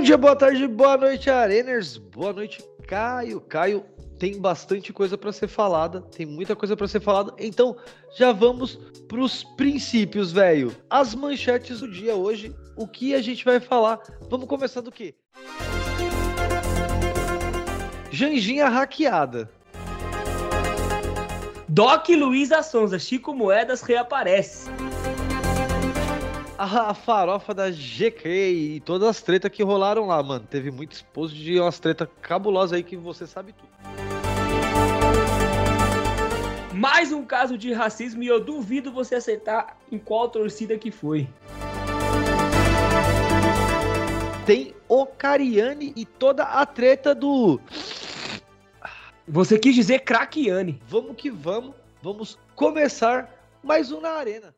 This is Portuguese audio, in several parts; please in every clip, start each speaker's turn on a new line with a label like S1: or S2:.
S1: Bom dia, boa tarde, boa noite, Areners. Boa noite, Caio. Caio, tem bastante coisa para ser falada, tem muita coisa para ser falada. Então, já vamos pros princípios, velho. As manchetes do dia hoje, o que a gente vai falar? Vamos começar do quê? Janjinha hackeada.
S2: Doc Luiz Sonza, Chico Moedas reaparece.
S1: A, farofa da GK e todas as tretas que rolaram lá, mano. Teve muito exposto de umas tretas cabulosas aí que você sabe tudo.
S2: Mais um caso de racismo e eu duvido você acertar em qual torcida que foi.
S1: Tem o Cariani e toda a treta do.
S2: Você quis dizer Craquiane.
S1: Vamos que vamos, vamos começar mais um na Arena.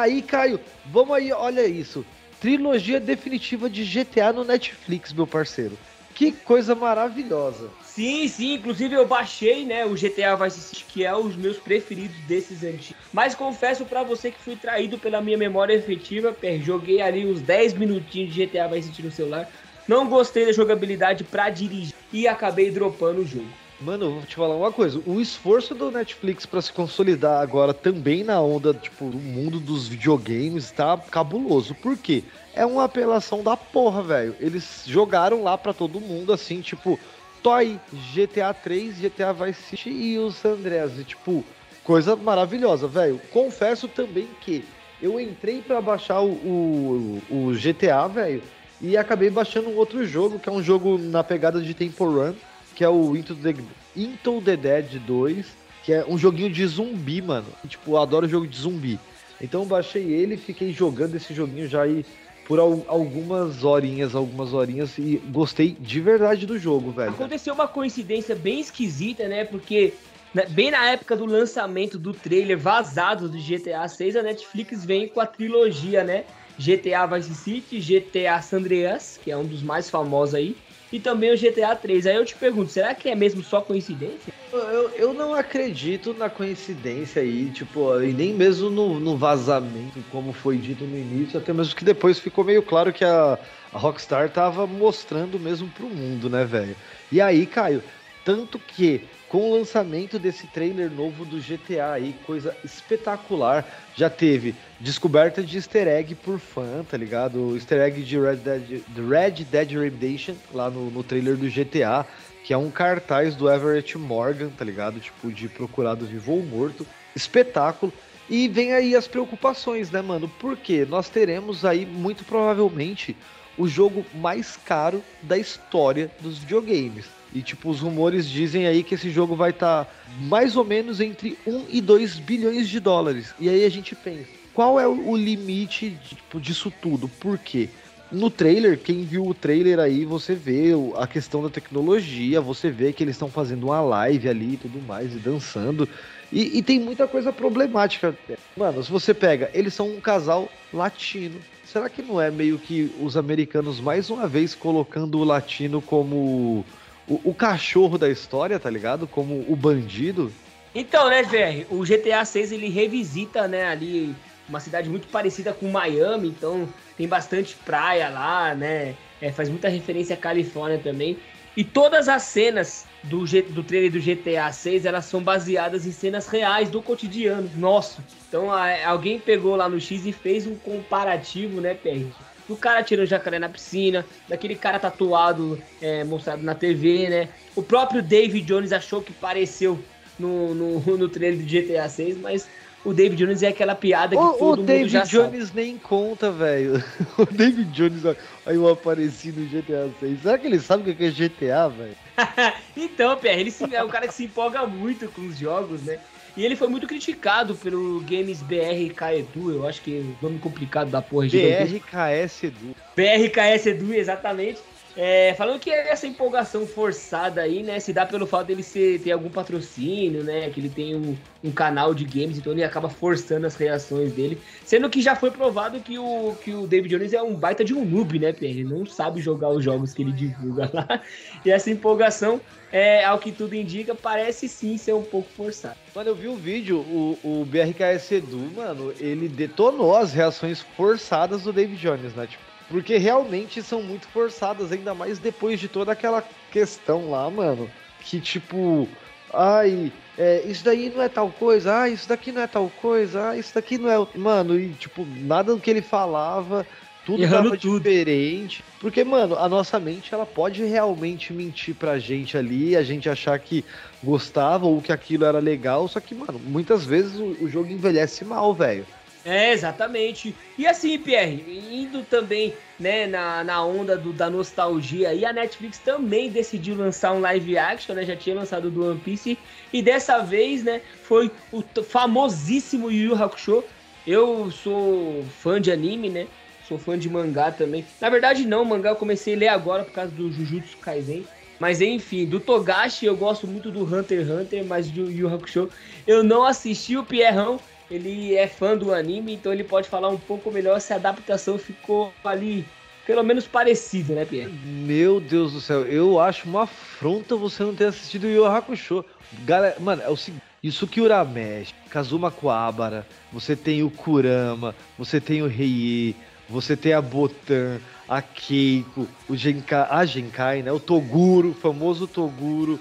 S1: Aí, Caio, vamos aí, olha isso. Trilogia definitiva de GTA no Netflix, meu parceiro. Que coisa maravilhosa.
S2: Sim, sim, inclusive eu baixei, né, o GTA Vice City, que é os meus preferidos desses antigos. Mas confesso para você que fui traído pela minha memória efetiva, joguei ali uns 10 minutinhos de GTA Vice City no celular. Não gostei da jogabilidade para dirigir e acabei dropando o jogo.
S1: Mano, vou te falar uma coisa. O esforço do Netflix para se consolidar agora também na onda, tipo, do mundo dos videogames tá cabuloso. Por quê? É uma apelação da porra, velho. Eles jogaram lá para todo mundo, assim, tipo, Toy, GTA 3, GTA Vice City e o San Andreas. E, tipo, coisa maravilhosa, velho. Confesso também que eu entrei para baixar o, o, o GTA, velho, e acabei baixando um outro jogo, que é um jogo na pegada de Temple Run que é o Into the, Into the Dead 2, que é um joguinho de zumbi, mano. Tipo, eu adoro jogo de zumbi. Então eu baixei ele e fiquei jogando esse joguinho já aí por algumas horinhas, algumas horinhas e gostei de verdade do jogo, velho.
S2: Aconteceu uma coincidência bem esquisita, né? Porque né, bem na época do lançamento do trailer vazado do GTA 6, a Netflix vem com a trilogia, né? GTA Vice City, GTA San Andreas, que é um dos mais famosos aí, e também o GTA 3. Aí eu te pergunto, será que é mesmo só coincidência?
S1: Eu, eu não acredito na coincidência aí, tipo, e nem mesmo no, no vazamento, como foi dito no início, até mesmo que depois ficou meio claro que a, a Rockstar tava mostrando mesmo pro mundo, né, velho? E aí, Caio, tanto que com o lançamento desse trailer novo do GTA aí, coisa espetacular, já teve descoberta de easter egg por fã, tá ligado? Easter egg de Red Dead, de Red Dead Redemption, lá no, no trailer do GTA, que é um cartaz do Everett Morgan, tá ligado? Tipo, de procurado vivo ou morto. Espetáculo. E vem aí as preocupações, né, mano? Porque nós teremos aí, muito provavelmente, o jogo mais caro da história dos videogames. E, tipo, os rumores dizem aí que esse jogo vai estar tá mais ou menos entre 1 e 2 bilhões de dólares. E aí a gente pensa, qual é o limite tipo, disso tudo? Por quê? No trailer, quem viu o trailer aí, você vê a questão da tecnologia, você vê que eles estão fazendo uma live ali e tudo mais, e dançando. E, e, tem muita coisa problemática. Mano, se você pega, eles são um casal latino. Será que não é meio que os americanos mais uma vez colocando o latino como o, o cachorro da história, tá ligado? Como o bandido.
S2: Então, né, VR, o GTA 6 ele revisita, né, ali uma cidade muito parecida com Miami, então tem bastante praia lá, né? É, faz muita referência à Califórnia também. E todas as cenas do, do trailer do GTA 6, elas são baseadas em cenas reais do cotidiano nosso. Então a, alguém pegou lá no X e fez um comparativo, né, PR? Do cara tirando jacaré na piscina, daquele cara tatuado é, mostrado na TV, né? O próprio David Jones achou que pareceu no, no, no trailer do GTA 6, mas o David Jones é aquela piada que o, todo o mundo
S1: David
S2: já
S1: Jones
S2: sabe.
S1: nem conta, velho. O David Jones, aí eu apareci no GTA 6. Será que ele sabe o que é GTA, velho?
S2: então, Pierre, ele se, é um cara que se empolga muito com os jogos, né? E ele foi muito criticado pelo Games BRK Edu, eu acho que é o nome complicado da porra.
S1: BRKS Edu.
S2: BRKS Edu, exatamente. É, falando que essa empolgação forçada aí, né, se dá pelo fato dele ser, ter algum patrocínio, né, que ele tem um, um, canal de games, então ele acaba forçando as reações dele, sendo que já foi provado que o, que o David Jones é um baita de um noob, né? Ele não sabe jogar os jogos que ele divulga lá, e essa empolgação, é, ao que tudo indica, parece sim ser um pouco forçada.
S1: Mano, eu vi o vídeo, o, o BRKS Edu, mano, ele detonou as reações forçadas do David Jones, né, tipo, porque realmente são muito forçadas, ainda mais depois de toda aquela questão lá, mano. Que tipo, ai, é, isso daí não é tal coisa, ah, isso daqui não é tal coisa, ah, isso daqui não é. Mano, e tipo, nada do que ele falava, tudo Errando tava tudo. diferente. Porque, mano, a nossa mente, ela pode realmente mentir pra gente ali, a gente achar que gostava ou que aquilo era legal, só que, mano, muitas vezes o, o jogo envelhece mal, velho.
S2: É, exatamente. E assim, Pierre, indo também né, na, na onda do, da nostalgia, e a Netflix também decidiu lançar um live action, né? Já tinha lançado do One Piece, e dessa vez, né, foi o famosíssimo Yu Yu Hakusho. Eu sou fã de anime, né? Sou fã de mangá também. Na verdade, não, mangá eu comecei a ler agora por causa do Jujutsu Kaisen. Mas enfim, do Togashi eu gosto muito do Hunter x Hunter, mas do Yu Hakusho eu não assisti o Pierrão ele é fã do anime, então ele pode falar um pouco melhor se a adaptação ficou ali pelo menos parecida, né, Pierre?
S1: Meu Deus do céu, eu acho uma afronta você não ter assistido o Yu Hakusho. Galera, mano, é o seguinte, Yusuke Urameshi, Kazuma Kuwabara, você tem o Kurama, você tem o Rei, você tem a Botan, a Keiko, o Genkai, a Genkai, né, o Toguro, o famoso Toguro.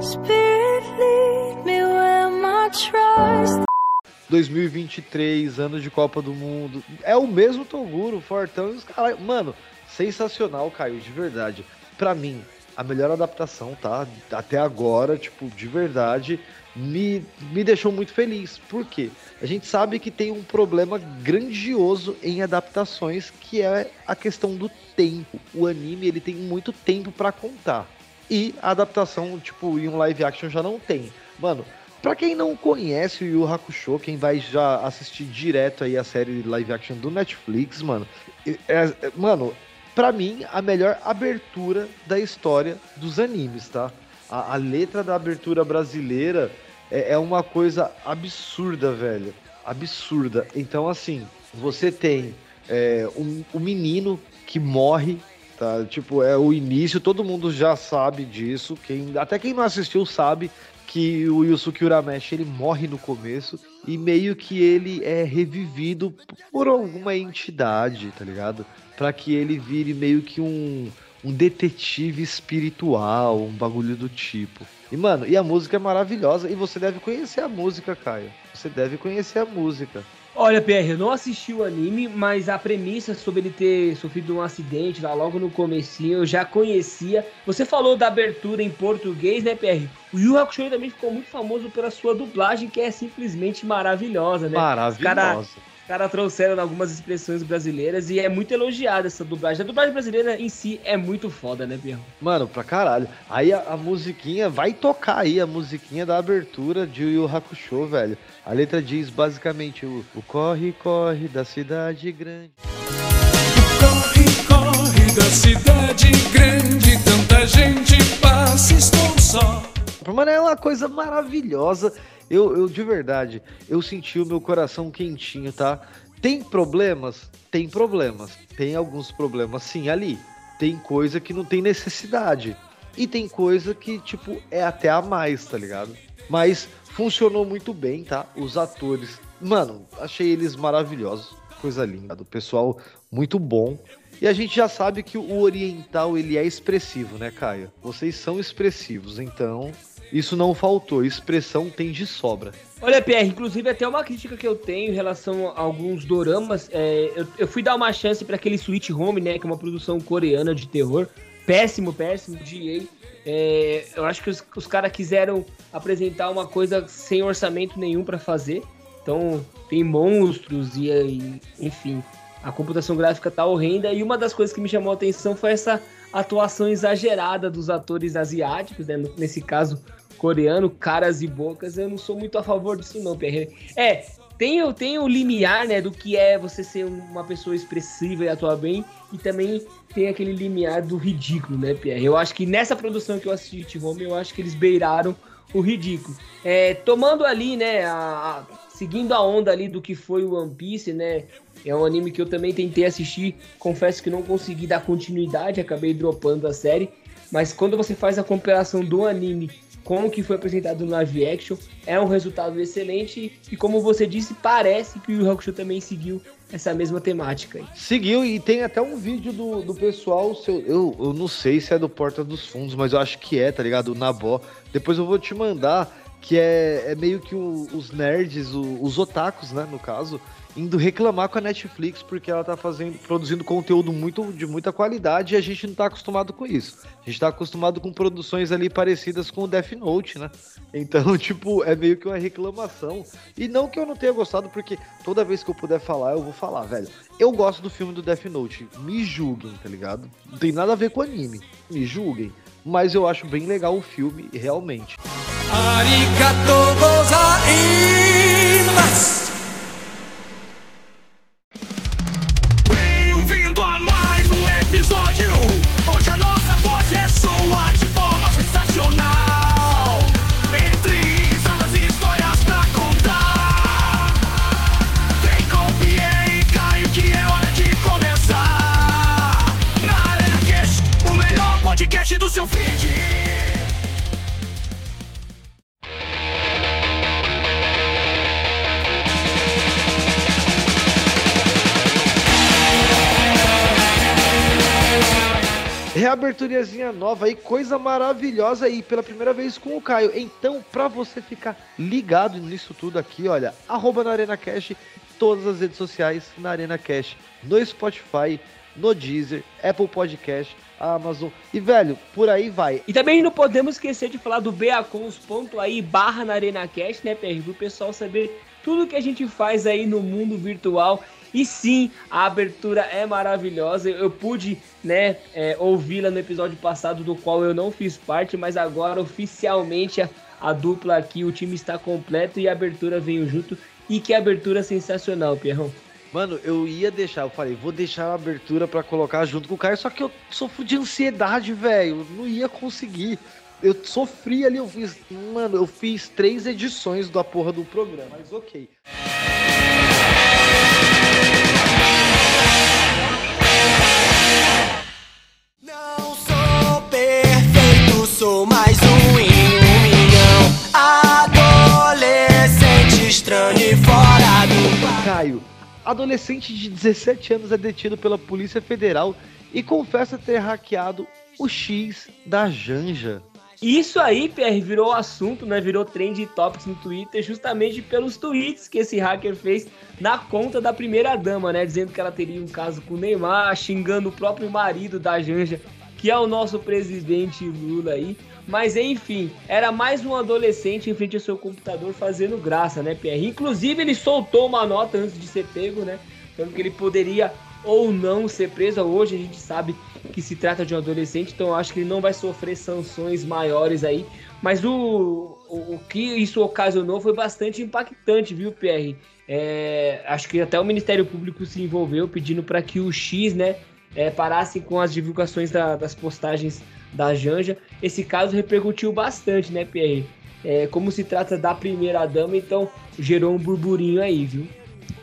S1: Spirit lead me where my trust 2023, anos de Copa do Mundo. É o mesmo Toguro, Fortão e os caras. Mano, sensacional, Caio, de verdade. Para mim, a melhor adaptação, tá? Até agora, tipo, de verdade, me, me deixou muito feliz. Por quê? A gente sabe que tem um problema grandioso em adaptações, que é a questão do tempo. O anime, ele tem muito tempo para contar. E a adaptação, tipo, em um live action já não tem. Mano, Pra quem não conhece o Yu Hakusho, quem vai já assistir direto aí a série live action do Netflix, mano, é, é, mano, pra mim, a melhor abertura da história dos animes, tá? A, a letra da abertura brasileira é, é uma coisa absurda, velho. Absurda. Então, assim, você tem é, um, um menino que morre tá? Tipo, é o início, todo mundo já sabe disso. Quem, até quem não assistiu sabe que o Yusuke Urameshi ele morre no começo e meio que ele é revivido por alguma entidade, tá ligado? Para que ele vire meio que um, um detetive espiritual, um bagulho do tipo. E mano, e a música é maravilhosa e você deve conhecer a música, Caio. Você deve conhecer a música.
S2: Olha, eu não assisti o anime, mas a premissa sobre ele ter sofrido um acidente lá logo no comecinho eu já conhecia. Você falou da abertura em português, né, Pierre? O Yu Hakusho também ficou muito famoso pela sua dublagem, que é simplesmente maravilhosa, né?
S1: Maravilhosa.
S2: Os caras trouxeram algumas expressões brasileiras e é muito elogiada essa dublagem. A dublagem brasileira em si é muito foda, né, Pierre?
S1: Mano, pra caralho. Aí a, a musiquinha, vai tocar aí a musiquinha da abertura de Yu Hakusho, velho. A letra diz basicamente o, o corre, corre da cidade grande.
S3: Corre, corre da cidade grande, tanta gente passa, estou só.
S1: Mano, é uma coisa maravilhosa. Eu, eu, de verdade, eu senti o meu coração quentinho, tá? Tem problemas? Tem problemas. Tem alguns problemas, sim, ali. Tem coisa que não tem necessidade. E tem coisa que, tipo, é até a mais, tá ligado? Mas funcionou muito bem, tá? Os atores, mano, achei eles maravilhosos, coisa linda, do pessoal muito bom. E a gente já sabe que o oriental ele é expressivo, né, Caio? Vocês são expressivos, então isso não faltou, expressão tem de sobra.
S2: Olha, Pierre, inclusive até uma crítica que eu tenho em relação a alguns doramas, é, eu, eu, fui dar uma chance para aquele Sweet Home, né, que é uma produção coreana de terror, péssimo, péssimo, GA. É, eu acho que os, os caras quiseram apresentar uma coisa sem orçamento nenhum para fazer. Então, tem monstros e, e, enfim, a computação gráfica tá horrenda. E uma das coisas que me chamou a atenção foi essa atuação exagerada dos atores asiáticos, né? nesse caso, coreano, caras e bocas, eu não sou muito a favor disso não, Pierre. É, tem, tem o limiar, né, do que é você ser uma pessoa expressiva e atuar bem, e também tem aquele limiar do ridículo, né, Pierre? Eu acho que nessa produção que eu assisti de Home, eu acho que eles beiraram o ridículo. É, tomando ali, né, a, a, seguindo a onda ali do que foi o One Piece, né, é um anime que eu também tentei assistir, confesso que não consegui dar continuidade, acabei dropando a série, mas quando você faz a comparação do anime com o que foi apresentado no live action, é um resultado excelente e como você disse, parece que o Hakusho também seguiu essa mesma temática aí.
S1: Seguiu e tem até um vídeo do, do pessoal, seu, eu, eu não sei se é do Porta dos Fundos, mas eu acho que é, tá ligado? O Nabó. Depois eu vou te mandar, que é, é meio que o, os nerds, o, os otakus, né, no caso, indo reclamar com a Netflix porque ela tá fazendo, produzindo conteúdo muito de muita qualidade e a gente não tá acostumado com isso. A gente tá acostumado com produções ali parecidas com o Death Note, né? Então, tipo, é meio que uma reclamação. E não que eu não tenha gostado, porque toda vez que eu puder falar, eu vou falar, velho. Eu gosto do filme do Death Note. Me julguem, tá ligado? Não tem nada a ver com anime. Me julguem. Mas eu acho bem legal o filme, realmente. Arigatou gozaimasu! Nova aí, coisa maravilhosa aí, pela primeira vez com o Caio. Então, pra você ficar ligado nisso tudo aqui, olha, arroba na Arena Cash, todas as redes sociais na Arena Cash, no Spotify, no Deezer, Apple Podcast, Amazon e, velho, por aí vai.
S2: E também não podemos esquecer de falar do beacons.aí barra na Arena Cash, né, PR, pro pessoal saber tudo que a gente faz aí no mundo virtual e sim, a abertura é maravilhosa. Eu pude, né, é, ouvi-la no episódio passado, do qual eu não fiz parte, mas agora oficialmente a, a dupla aqui, o time está completo e a abertura veio junto. E que abertura sensacional, Pierrão.
S1: Mano, eu ia deixar, eu falei, vou deixar a abertura para colocar junto com o Caio, só que eu sofro de ansiedade, velho. Não ia conseguir. Eu sofri ali, eu fiz. Mano, eu fiz três edições da porra do programa, mas ok. Caio, adolescente de 17 anos é detido pela Polícia Federal e confessa ter hackeado o X da Janja.
S2: Isso aí, PR, virou assunto, né? Virou trend topics no Twitter, justamente pelos tweets que esse hacker fez na conta da primeira dama, né? Dizendo que ela teria um caso com o Neymar, xingando o próprio marido da Janja que é o nosso presidente Lula aí. Mas enfim, era mais um adolescente em frente ao seu computador fazendo graça, né, Pierre? Inclusive, ele soltou uma nota antes de ser pego, né? Falando que ele poderia ou não ser preso. Hoje a gente sabe que se trata de um adolescente, então acho que ele não vai sofrer sanções maiores aí. Mas o, o, o que isso ocasionou foi bastante impactante, viu, Pierre? É, acho que até o Ministério Público se envolveu pedindo para que o X, né, é, parassem com as divulgações da, das postagens da Janja. Esse caso repercutiu bastante, né, Pierre? É, como se trata da primeira dama, então gerou um burburinho aí, viu?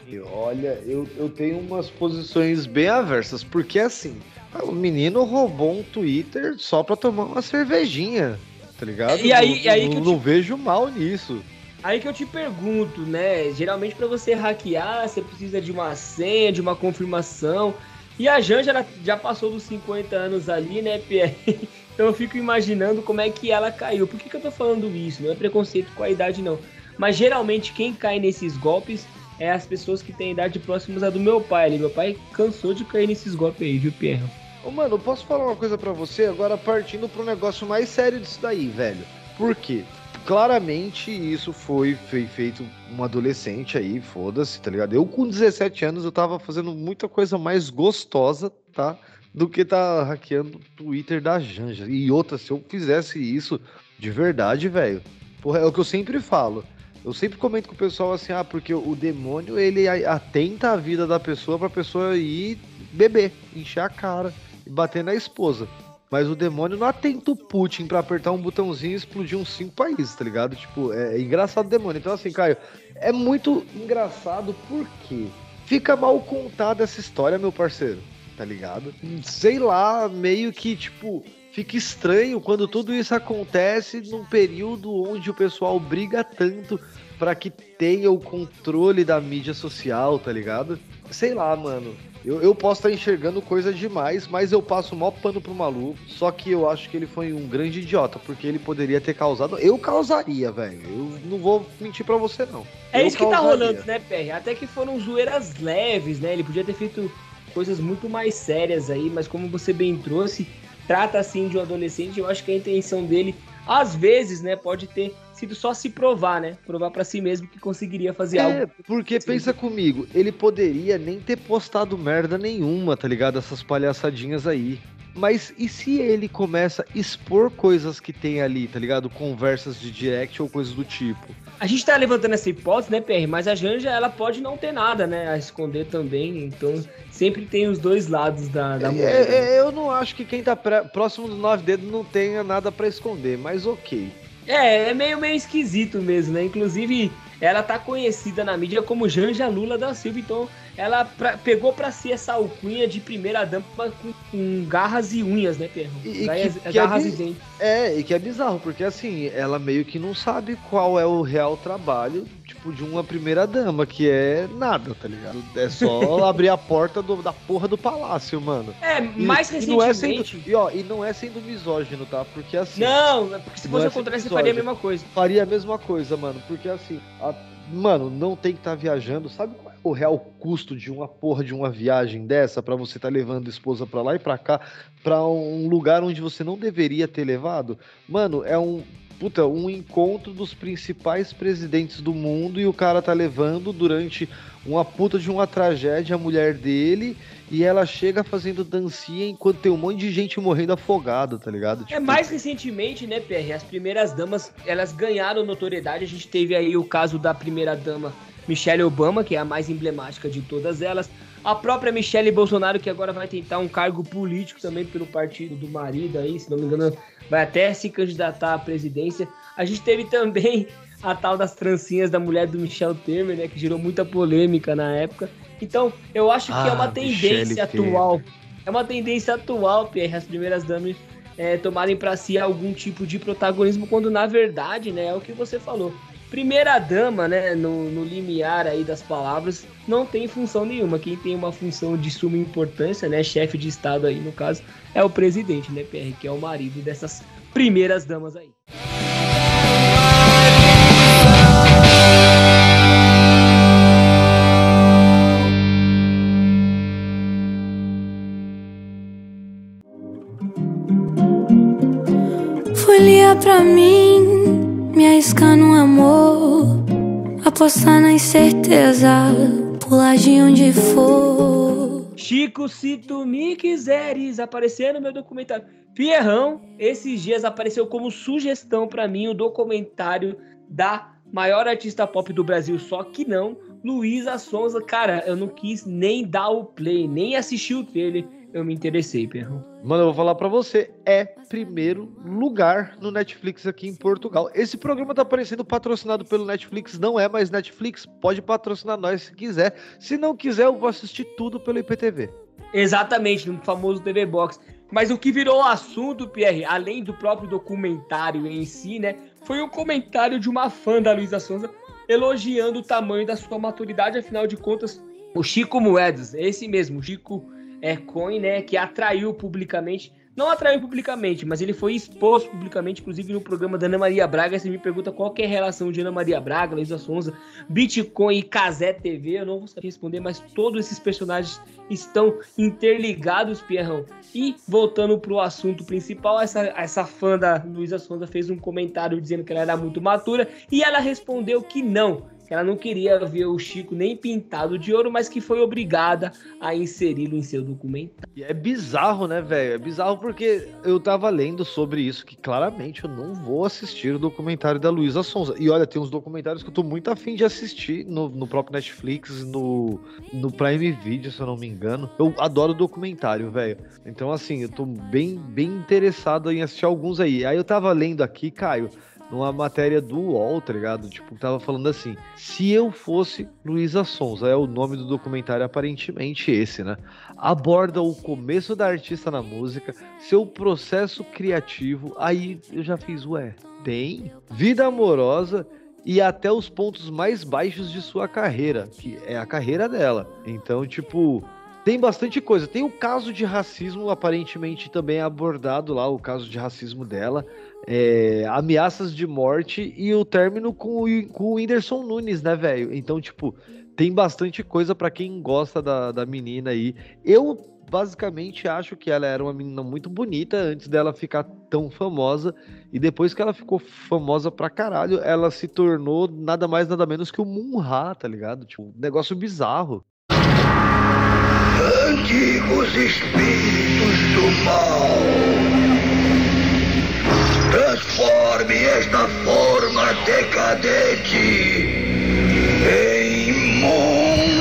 S1: E olha, eu, eu tenho umas posições bem aversas, porque assim, o menino roubou um Twitter só pra tomar uma cervejinha, tá ligado?
S2: E aí, não,
S1: e
S2: aí
S1: não, não te... vejo mal nisso.
S2: Aí que eu te pergunto, né? Geralmente para você hackear, você precisa de uma senha, de uma confirmação. E a Janja já passou dos 50 anos ali, né, Pierre? Então eu fico imaginando como é que ela caiu. Por que, que eu tô falando isso? Não é preconceito com a idade, não. Mas geralmente quem cai nesses golpes é as pessoas que têm idade próximas à do meu pai ali. Meu pai cansou de cair nesses golpes aí, viu, Pierre?
S1: Ô, mano, eu posso falar uma coisa para você agora partindo pro negócio mais sério disso daí, velho. Por quê? Claramente isso foi, foi feito um adolescente aí, foda-se, tá ligado? Eu com 17 anos eu tava fazendo muita coisa mais gostosa, tá? Do que tá hackeando o Twitter da Janja. E outra, se eu fizesse isso De verdade, velho. Porra, é o que eu sempre falo. Eu sempre comento com o pessoal assim, ah, porque o demônio ele atenta a vida da pessoa pra pessoa ir beber, encher a cara e bater na esposa. Mas o demônio não atenta o Putin pra apertar um botãozinho e explodir uns cinco países, tá ligado? Tipo, é, é engraçado o demônio. Então, assim, Caio, é muito engraçado porque fica mal contada essa história, meu parceiro, tá ligado? Sei lá, meio que, tipo, fica estranho quando tudo isso acontece num período onde o pessoal briga tanto para que tenha o controle da mídia social, tá ligado? Sei lá, mano. Eu, eu posso estar enxergando coisa demais, mas eu passo o maior pano pro maluco. Só que eu acho que ele foi um grande idiota, porque ele poderia ter causado. Eu causaria, velho. Eu não vou mentir para você, não.
S2: É
S1: eu
S2: isso que tá rolando, né, PR? Até que foram zoeiras leves, né? Ele podia ter feito coisas muito mais sérias aí, mas como você bem trouxe, trata assim de um adolescente, eu acho que a intenção dele, às vezes, né, pode ter sido só se provar, né? Provar para si mesmo que conseguiria fazer é, algo.
S1: Porque Sim. pensa comigo, ele poderia nem ter postado merda nenhuma, tá ligado? Essas palhaçadinhas aí. Mas e se ele começa a expor coisas que tem ali, tá ligado? Conversas de direct ou coisas do tipo.
S2: A gente tá levantando essa hipótese, né, PR? Mas a Janja, ela pode não ter nada, né? A esconder também. Então, sempre tem os dois lados da, da é, moeda.
S1: É, é, eu não acho que quem tá próximo dos nove dedos não tenha nada para esconder, mas ok.
S2: É, é meio, meio esquisito mesmo, né? Inclusive, ela tá conhecida na mídia como Janja Lula da Silva, então ela pra, pegou para si essa alcunha de primeira dama com, com garras e unhas, né, Pedro?
S1: E, que, que garras é, e dentes. É, e que é bizarro, porque assim, ela meio que não sabe qual é o real trabalho, tipo, de uma primeira dama, que é nada, tá ligado? É só abrir a porta do, da porra do palácio, mano.
S2: É, mais
S1: e,
S2: recentemente...
S1: E não, é sendo, e, ó, e não é sendo misógino, tá? Porque assim...
S2: Não, é porque se fosse é contrário, você faria a mesma coisa.
S1: Faria a mesma coisa, mano, porque assim... A, mano, não tem que estar tá viajando, sabe qual o real custo de uma porra de uma viagem dessa para você estar tá levando esposa para lá e para cá, para um lugar onde você não deveria ter levado? Mano, é um puta, um encontro dos principais presidentes do mundo e o cara tá levando durante uma puta de uma tragédia a mulher dele e ela chega fazendo dancinha enquanto tem um monte de gente morrendo afogada, tá ligado? É,
S2: tipo... É mais recentemente, né, PR? As primeiras damas, elas ganharam notoriedade. A gente teve aí o caso da primeira dama Michelle Obama, que é a mais emblemática de todas elas. A própria Michelle Bolsonaro, que agora vai tentar um cargo político também pelo partido do marido aí, se não me engano, vai até se candidatar à presidência. A gente teve também a tal das trancinhas da mulher do Michel Temer, né, que gerou muita polêmica na época. Então, eu acho ah, que é uma ah, tendência atual. É uma tendência atual, Pierre, as primeiras damas é, tomarem para si algum tipo de protagonismo, quando na verdade, né, é o que você falou primeira dama, né, no, no limiar aí das palavras, não tem função nenhuma. Quem tem uma função de suma importância, né, chefe de estado aí no caso, é o presidente, né, PR, que é o marido dessas primeiras damas aí.
S4: Folia pra mim me arriscar no amor, apostar na incerteza, pular de onde for.
S2: Chico, se tu me quiseres aparecer no meu documentário. Fierrão, esses dias apareceu como sugestão para mim o documentário da maior artista pop do Brasil, só que não, Luísa Sonza. Cara, eu não quis nem dar o play, nem assistir o trailer eu me interessei, Perro.
S1: Mano, eu vou falar para você, é primeiro lugar no Netflix aqui em Portugal. Esse programa tá aparecendo patrocinado pelo Netflix, não é mais Netflix, pode patrocinar nós se quiser. Se não quiser, eu vou assistir tudo pelo IPTV.
S2: Exatamente, no famoso TV Box. Mas o que virou assunto, Pierre, além do próprio documentário em si, né, foi um comentário de uma fã da Luísa Sonza elogiando o tamanho da sua maturidade, afinal de contas, o Chico Moedas, esse mesmo, o Chico é, Coin, né, que atraiu publicamente, não atraiu publicamente, mas ele foi exposto publicamente, inclusive no programa da Ana Maria Braga. Você me pergunta qual é a relação de Ana Maria Braga, Luísa Sonza, Bitcoin e Casé TV, eu não vou saber responder, mas todos esses personagens estão interligados, Pierrão. E voltando para o assunto principal, essa, essa fã da Luísa Sonza fez um comentário dizendo que ela era muito matura e ela respondeu que não, que ela não queria ver o Chico nem pintado de ouro, mas que foi obrigada a inseri-lo em seu documentário.
S1: E é bizarro, né, velho? É bizarro porque eu tava lendo sobre isso, que claramente eu não vou assistir o documentário da Luísa Sonza. E olha, tem uns documentários que eu tô muito afim de assistir no, no próprio Netflix, no, no Prime Video, se eu não me engano. Eu adoro documentário, velho. Então, assim, eu tô bem, bem interessado em assistir alguns aí. Aí eu tava lendo aqui, Caio numa matéria do UOL, tá ligado? Tipo, tava falando assim: se eu fosse Luísa Sonza, é o nome do documentário aparentemente esse, né? Aborda o começo da artista na música, seu processo criativo. Aí eu já fiz, ué, tem vida amorosa e até os pontos mais baixos de sua carreira, que é a carreira dela. Então, tipo, tem bastante coisa. Tem o caso de racismo, aparentemente também abordado lá, o caso de racismo dela é, ameaças de morte e o término com o, com o Whindersson Nunes, né, velho? Então, tipo, tem bastante coisa para quem gosta da, da menina aí. Eu basicamente acho que ela era uma menina muito bonita antes dela ficar tão famosa. E depois que ela ficou famosa pra caralho, ela se tornou nada mais, nada menos que o Munha, tá ligado? Tipo, um negócio bizarro. Antigos espíritos do mal Transforme esta forma decadente em monra.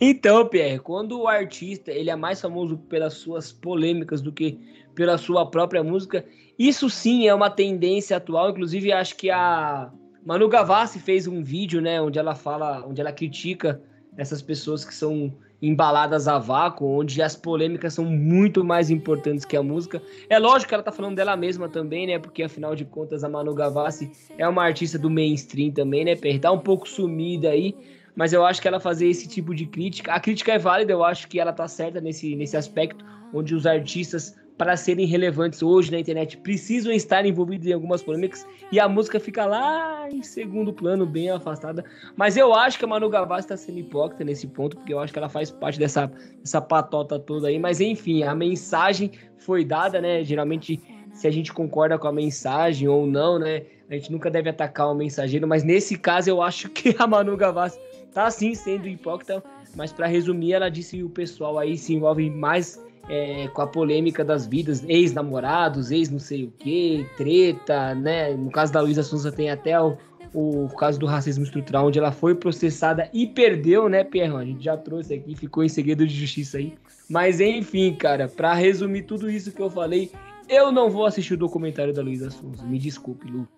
S2: Então, Pierre, quando o artista ele é mais famoso pelas suas polêmicas do que pela sua própria música, isso sim é uma tendência atual. Inclusive, acho que a Manu Gavassi fez um vídeo, né, onde ela fala, onde ela critica essas pessoas que são embaladas a vácuo, onde as polêmicas são muito mais importantes que a música. É lógico que ela tá falando dela mesma também, né? Porque afinal de contas a Manu Gavassi é uma artista do mainstream também, né? Tá um pouco sumida aí, mas eu acho que ela fazer esse tipo de crítica, a crítica é válida, eu acho que ela tá certa nesse, nesse aspecto, onde os artistas para serem relevantes hoje na internet precisam estar envolvidos em algumas polêmicas e a música fica lá em segundo plano, bem afastada. Mas eu acho que a Manu Gavassi está sendo hipócrita nesse ponto, porque eu acho que ela faz parte dessa, dessa patota toda aí. Mas enfim, a mensagem foi dada, né? Geralmente, se a gente concorda com a mensagem ou não, né? A gente nunca deve atacar o mensageiro, mas nesse caso eu acho que a Manu Gavassi tá sim sendo hipócrita. Mas para resumir, ela disse que o pessoal aí se envolve mais é, com a polêmica das vidas, ex-namorados, ex não sei o que, treta, né? No caso da Luísa Souza tem até o, o caso do racismo estrutural, onde ela foi processada e perdeu, né, Pierrão? A gente já trouxe aqui, ficou em segredo de justiça aí. Mas enfim, cara, para resumir tudo isso que eu falei, eu não vou assistir o documentário da Luísa Souza. Me desculpe, Lu.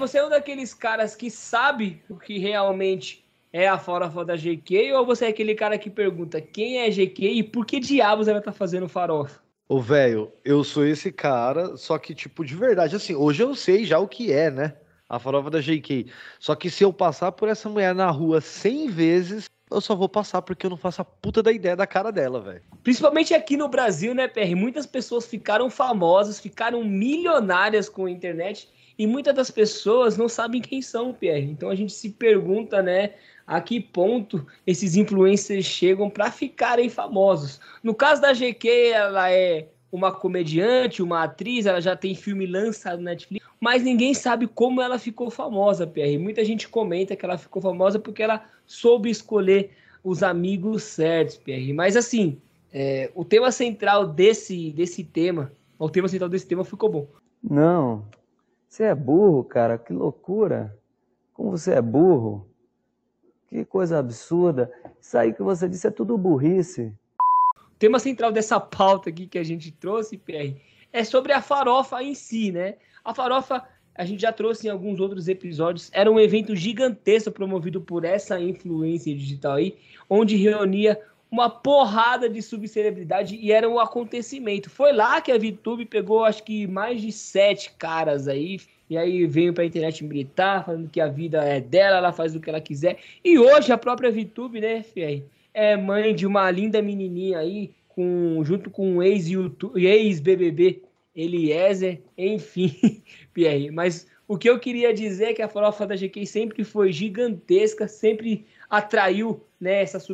S2: Você é um daqueles caras que sabe o que realmente é a farofa da GK ou você é aquele cara que pergunta quem é GK e por que diabos ela tá fazendo farofa?
S1: Ô, velho, eu sou esse cara, só que, tipo, de verdade, assim, hoje eu sei já o que é, né? A farofa da GK. Só que se eu passar por essa mulher na rua 100 vezes, eu só vou passar porque eu não faço a puta da ideia da cara dela, velho.
S2: Principalmente aqui no Brasil, né, PR? Muitas pessoas ficaram famosas, ficaram milionárias com a internet e muitas das pessoas não sabem quem são, Pierre. Então a gente se pergunta, né, a que ponto esses influencers chegam para ficarem famosos. No caso da GQ, ela é uma comediante, uma atriz, ela já tem filme lançado na Netflix, mas ninguém sabe como ela ficou famosa, Pierre. Muita gente comenta que ela ficou famosa porque ela soube escolher os amigos certos, Pierre. Mas assim, é, o tema central desse, desse tema, o tema central desse tema ficou bom.
S5: Não, você é burro, cara, que loucura. Como você é burro. Que coisa absurda. Isso aí que você disse é tudo burrice.
S2: O tema central dessa pauta aqui que a gente trouxe, PR, é sobre a farofa em si, né? A farofa, a gente já trouxe em alguns outros episódios, era um evento gigantesco promovido por essa influência digital aí, onde reunia uma porrada de subcelebridade e era um acontecimento. Foi lá que a VTube pegou, acho que mais de sete caras aí, e aí veio pra internet gritar, falando que a vida é dela, ela faz o que ela quiser. E hoje a própria VTube, né, Fier, é mãe de uma linda menininha aí, com, junto com um ex-BBB, Eliezer, enfim, Pierre. Mas o que eu queria dizer é que a farofa da GK sempre foi gigantesca, sempre atraiu né, essas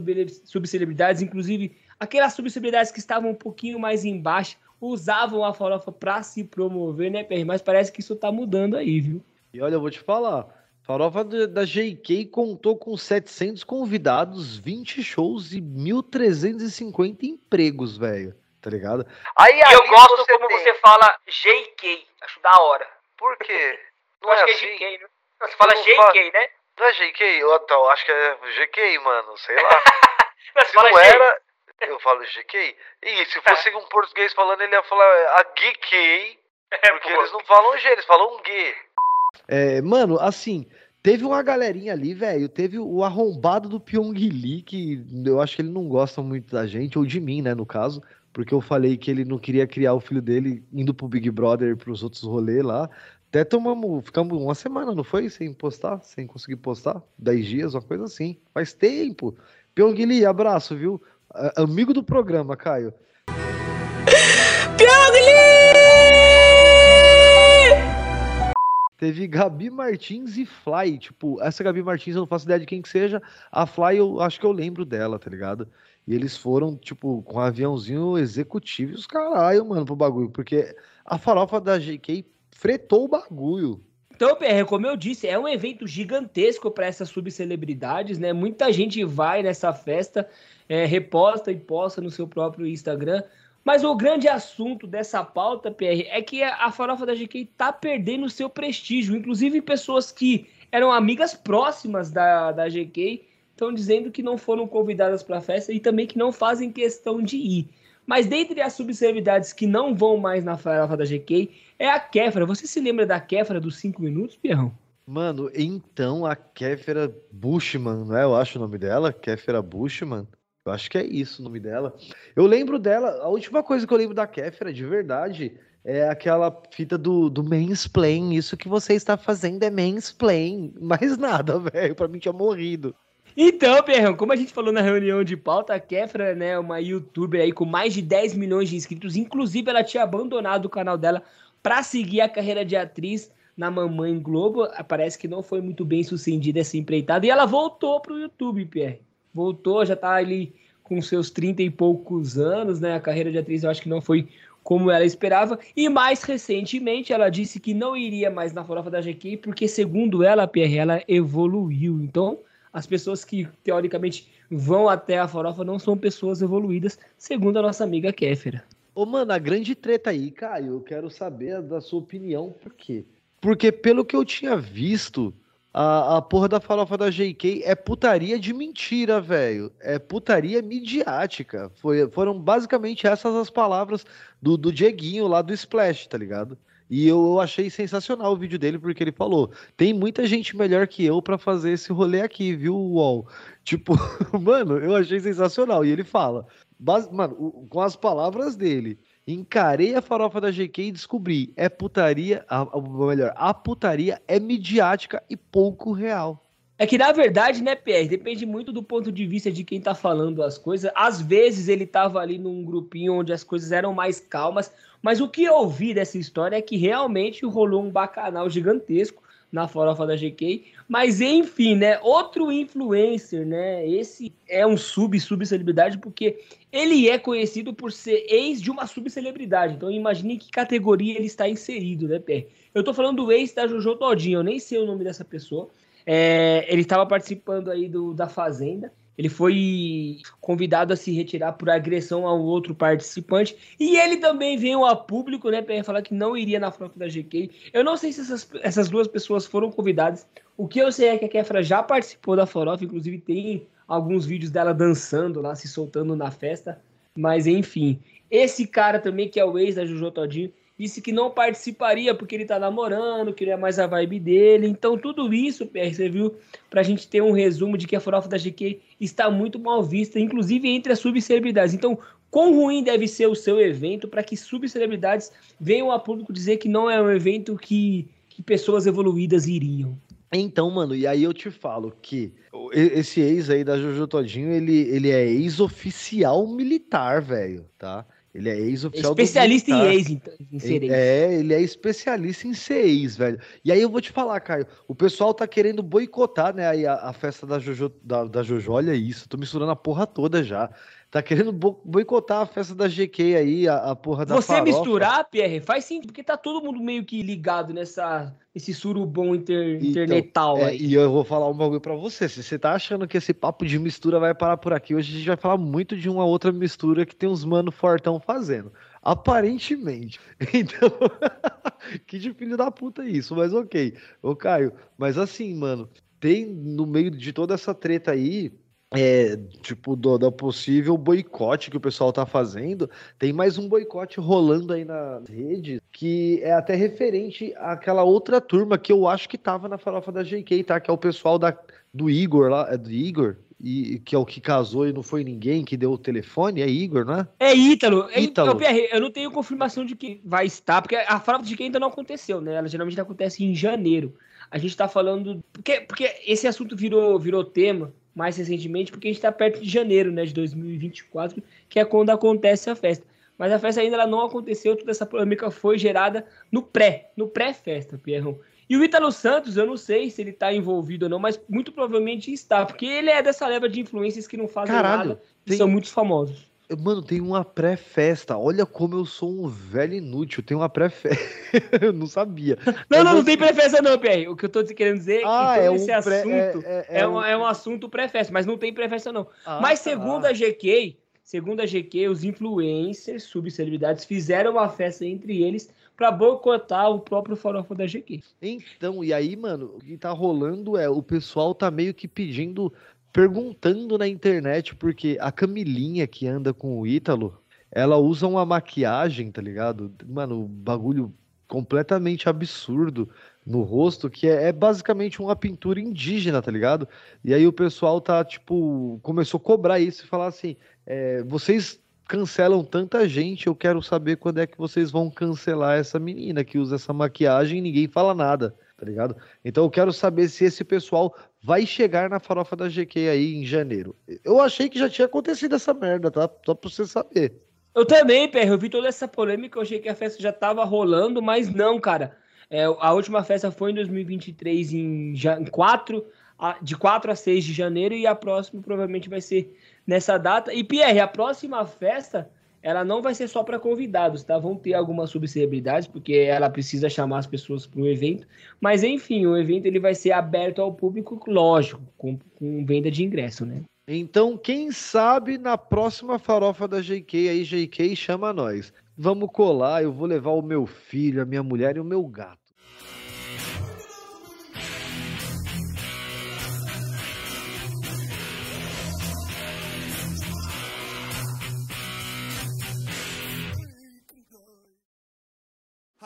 S2: subcelebridades, inclusive aquelas subcelebridades que estavam um pouquinho mais embaixo, usavam a farofa para se promover, né, Pierre? Mas parece que isso tá mudando aí, viu?
S1: E olha, eu vou te falar, Farofa da GK contou com 700 convidados, 20 shows e 1.350 empregos, velho. Tá ligado?
S2: Aí, eu gosto você como tem... você fala GK. Acho da hora.
S6: Por quê?
S2: Não acho é que é assim? GK, né? Não, você fala GK, fala... né?
S6: Não é GK? Eu então, acho que é GK, mano. Sei lá. se não era, eu falo GK. E se fosse um português falando, ele ia falar a GK. É, porque pô. eles não falam G, eles falam G.
S1: É, mano, assim, teve uma galerinha ali, velho. Teve o arrombado do Pyong Lee, que eu acho que ele não gosta muito da gente, ou de mim, né, no caso. Porque eu falei que ele não queria criar o filho dele indo pro Big Brother e pros outros rolês lá. Até tomamos, ficamos uma semana, não foi? Sem postar, sem conseguir postar. Dez dias, uma coisa assim. Faz tempo. Pyong Lee, abraço, viu? Amigo do programa, Caio. Pyong Lee! Teve Gabi Martins e Fly. Tipo, essa Gabi Martins eu não faço ideia de quem que seja. A Fly eu acho que eu lembro dela, tá ligado? E eles foram, tipo, com um aviãozinho executivo e os caralho, mano, pro bagulho. Porque a farofa da GK fretou o bagulho.
S2: Então, PR, como eu disse, é um evento gigantesco para essas subcelebridades, né? Muita gente vai nessa festa, é, reposta e posta no seu próprio Instagram. Mas o grande assunto dessa pauta, PR, é que a farofa da GK tá perdendo seu prestígio. Inclusive, pessoas que eram amigas próximas da, da GK estão dizendo que não foram convidadas para a festa e também que não fazem questão de ir. Mas dentre as subcelebridades que não vão mais na farofa da GK é a Kéfera. Você se lembra da Kéfera dos 5 minutos, Pierrão?
S1: Mano, então a Kéfera Bushman, não é? Eu acho o nome dela, Kéfera Bushman. Eu acho que é isso o nome dela. Eu lembro dela, a última coisa que eu lembro da Kéfera, de verdade, é aquela fita do, do mansplain. Isso que você está fazendo é mansplain. Mais nada, velho. Pra mim tinha morrido.
S2: Então, Perrão, como a gente falou na reunião de pauta, a Kéfera, né, uma youtuber aí com mais de 10 milhões de inscritos, inclusive ela tinha abandonado o canal dela para seguir a carreira de atriz na Mamãe Globo. Parece que não foi muito bem sucedida essa empreitada e ela voltou pro YouTube, Pierre voltou, já tá ali com seus 30 e poucos anos, né? A carreira de atriz eu acho que não foi como ela esperava. E mais recentemente ela disse que não iria mais na farofa da GQ, porque segundo ela, Pierre, ela evoluiu. Então, as pessoas que teoricamente vão até a farofa não são pessoas evoluídas, segundo a nossa amiga Kéfera.
S1: Ô, mano, a grande treta aí, Caio, eu quero saber da sua opinião, por quê? Porque pelo que eu tinha visto, a, a porra da farofa da JK é putaria de mentira, velho. É putaria midiática. Foi, foram basicamente essas as palavras do, do Dieguinho lá do Splash, tá ligado? E eu, achei sensacional o vídeo dele, porque ele falou: tem muita gente melhor que eu para fazer esse rolê aqui, viu, UOL? Tipo, mano, eu achei sensacional. E ele fala, mano, com as palavras dele, Encarei a farofa da GQ e descobri. É putaria, ou melhor, a putaria é midiática e pouco real.
S2: É que na verdade, né, PR, depende muito do ponto de vista de quem tá falando as coisas. Às vezes ele tava ali num grupinho onde as coisas eram mais calmas, mas o que eu ouvi dessa história é que realmente rolou um bacanal gigantesco na farofa da GK. Mas enfim, né? Outro influencer, né? Esse é um sub-subcelebridade porque ele é conhecido por ser ex de uma subcelebridade. Então imagine que categoria ele está inserido, né, Pé? Eu tô falando do ex da Jojo Todinho, eu nem sei o nome dessa pessoa. É, ele estava participando aí do, da Fazenda. Ele foi convidado a se retirar por agressão a um outro participante. E ele também veio a público, né, para falar que não iria na frente da GK. Eu não sei se essas, essas duas pessoas foram convidadas. O que eu sei é que a Kefra já participou da farofa, inclusive tem alguns vídeos dela dançando lá, se soltando na festa. Mas enfim, esse cara também, que é o ex da Jojo Todinho, disse que não participaria porque ele tá namorando, que não é mais a vibe dele. Então, tudo isso, PR, você viu, pra gente ter um resumo de que a farofa da GQ está muito mal vista, inclusive entre as subcelebridades. Então, quão ruim deve ser o seu evento para que subcelebridades venham a público dizer que não é um evento que, que pessoas evoluídas iriam?
S1: Então, mano, e aí eu te falo que esse ex aí da Jojo Todinho, ele, ele é ex-oficial militar, velho, tá? Ele é ex-oficial
S2: Especialista em ex, então, em
S1: ser ex. É, ele é especialista em ser ex, velho. E aí eu vou te falar, Caio, o pessoal tá querendo boicotar, né, aí a, a festa da Jojo, da, da Jojo, olha isso, tô misturando a porra toda já. Tá querendo boicotar a festa da GK aí, a, a porra da
S2: Você farofa. misturar, Pierre, faz sim, porque tá todo mundo meio que ligado nessa esse surubom inter, então, internetal
S1: é,
S2: aí.
S1: E eu vou falar um bagulho pra você. Se você tá achando que esse papo de mistura vai parar por aqui, hoje a gente vai falar muito de uma outra mistura que tem uns mano fortão fazendo. Aparentemente. Então, que de filho da puta isso, mas ok. Ô, Caio, mas assim, mano, tem no meio de toda essa treta aí é, tipo, do, do, possível boicote que o pessoal tá fazendo, tem mais um boicote rolando aí nas redes, que é até referente àquela outra turma que eu acho que tava na farofa da JK, tá? Que é o pessoal da, do Igor lá, é do Igor, e que é o que casou e não foi ninguém que deu o telefone, é Igor, não é?
S2: É Ítalo. É Ítalo. Eu, eu não tenho confirmação de que vai estar, porque a farofa de JK ainda não aconteceu, né? Ela geralmente acontece em janeiro. A gente tá falando. Porque, porque esse assunto virou, virou tema mais recentemente, porque a gente está perto de janeiro né, de 2024, que é quando acontece a festa. Mas a festa ainda não aconteceu, toda essa polêmica foi gerada no pré, no pré-festa, Pierrão. E o Ítalo Santos, eu não sei se ele está envolvido ou não, mas muito provavelmente está, porque ele é dessa leva de influências que não fazem Caralho, nada e tem... são muito famosos.
S1: Mano, tem uma pré-festa. Olha como eu sou um velho inútil. Tem uma pré-festa. eu não sabia.
S2: Não, não, não tem pré-festa, não, Pierre. O que eu tô querendo dizer ah, é que é esse um assunto é, é, é, um, é, um, assunto pré-festa, mas não tem pré-festa, não. Ah, mas segundo tá. a GK, segundo a GQ, os influencers, subcelebridades, fizeram uma festa entre eles para boicotar o próprio farofa da GQ.
S1: Então, e aí, mano, o que tá rolando é o pessoal tá meio que pedindo perguntando na internet, porque a Camilinha que anda com o Ítalo, ela usa uma maquiagem, tá ligado? Mano, bagulho completamente absurdo no rosto, que é, é, basicamente uma pintura indígena, tá ligado? E aí o pessoal tá, tipo, começou a cobrar isso e falar assim: é, vocês cancelam tanta gente, eu quero saber quando é que vocês vão cancelar essa menina que usa essa maquiagem e ninguém fala nada, tá ligado? Então eu quero saber se esse pessoal vai chegar na farofa da GQ aí em janeiro. Eu achei que já tinha acontecido essa merda, tá? Só pra você saber.
S2: Eu também, PR, eu vi toda essa polêmica, eu achei que a festa já tava rolando, mas não, cara. É, a última festa foi em 2023, em, em 4, de 4 a 6 de janeiro, e a próxima provavelmente vai ser nessa data. E, Pierre, a próxima festa ela não vai ser só para convidados, tá? Vão ter algumas subcelebridades, porque ela precisa chamar as pessoas para o evento. Mas, enfim, o evento ele vai ser aberto ao público, lógico, com, com venda de ingresso, né?
S1: Então, quem sabe na próxima farofa da JK aí, JK chama nós. Vamos colar, eu vou levar o meu filho, a minha mulher e o meu gato.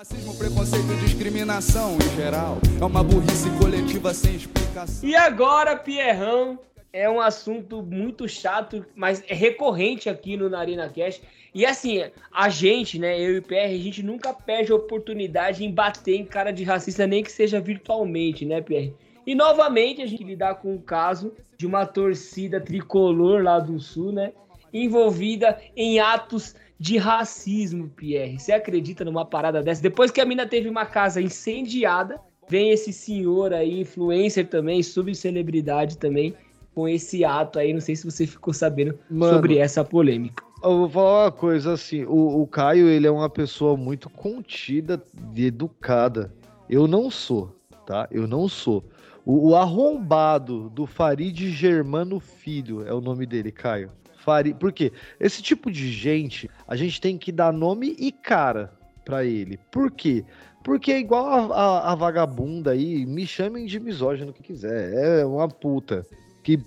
S3: Racismo, preconceito discriminação em geral é uma burrice coletiva sem explicação.
S2: E agora, Pierrão, é um assunto muito chato, mas é recorrente aqui no Narina Cash. E assim, a gente, né, eu e o PR, a gente nunca perde a oportunidade em bater em cara de racista, nem que seja virtualmente, né, PR? E novamente a gente lidar com o caso de uma torcida tricolor lá do sul, né, envolvida em atos de racismo, Pierre. Você acredita numa parada dessa? Depois que a mina teve uma casa incendiada, vem esse senhor aí, influencer também, subcelebridade também, com esse ato aí. Não sei se você ficou sabendo Mano, sobre essa polêmica.
S1: Eu vou falar uma coisa assim: o, o Caio, ele é uma pessoa muito contida e educada. Eu não sou, tá? Eu não sou. O, o arrombado do Farid Germano Filho é o nome dele, Caio faria. Porque esse tipo de gente, a gente tem que dar nome e cara para ele. Por quê? Porque é igual a, a, a, vagabunda aí, me chamem de misógino que quiser. É uma puta. Que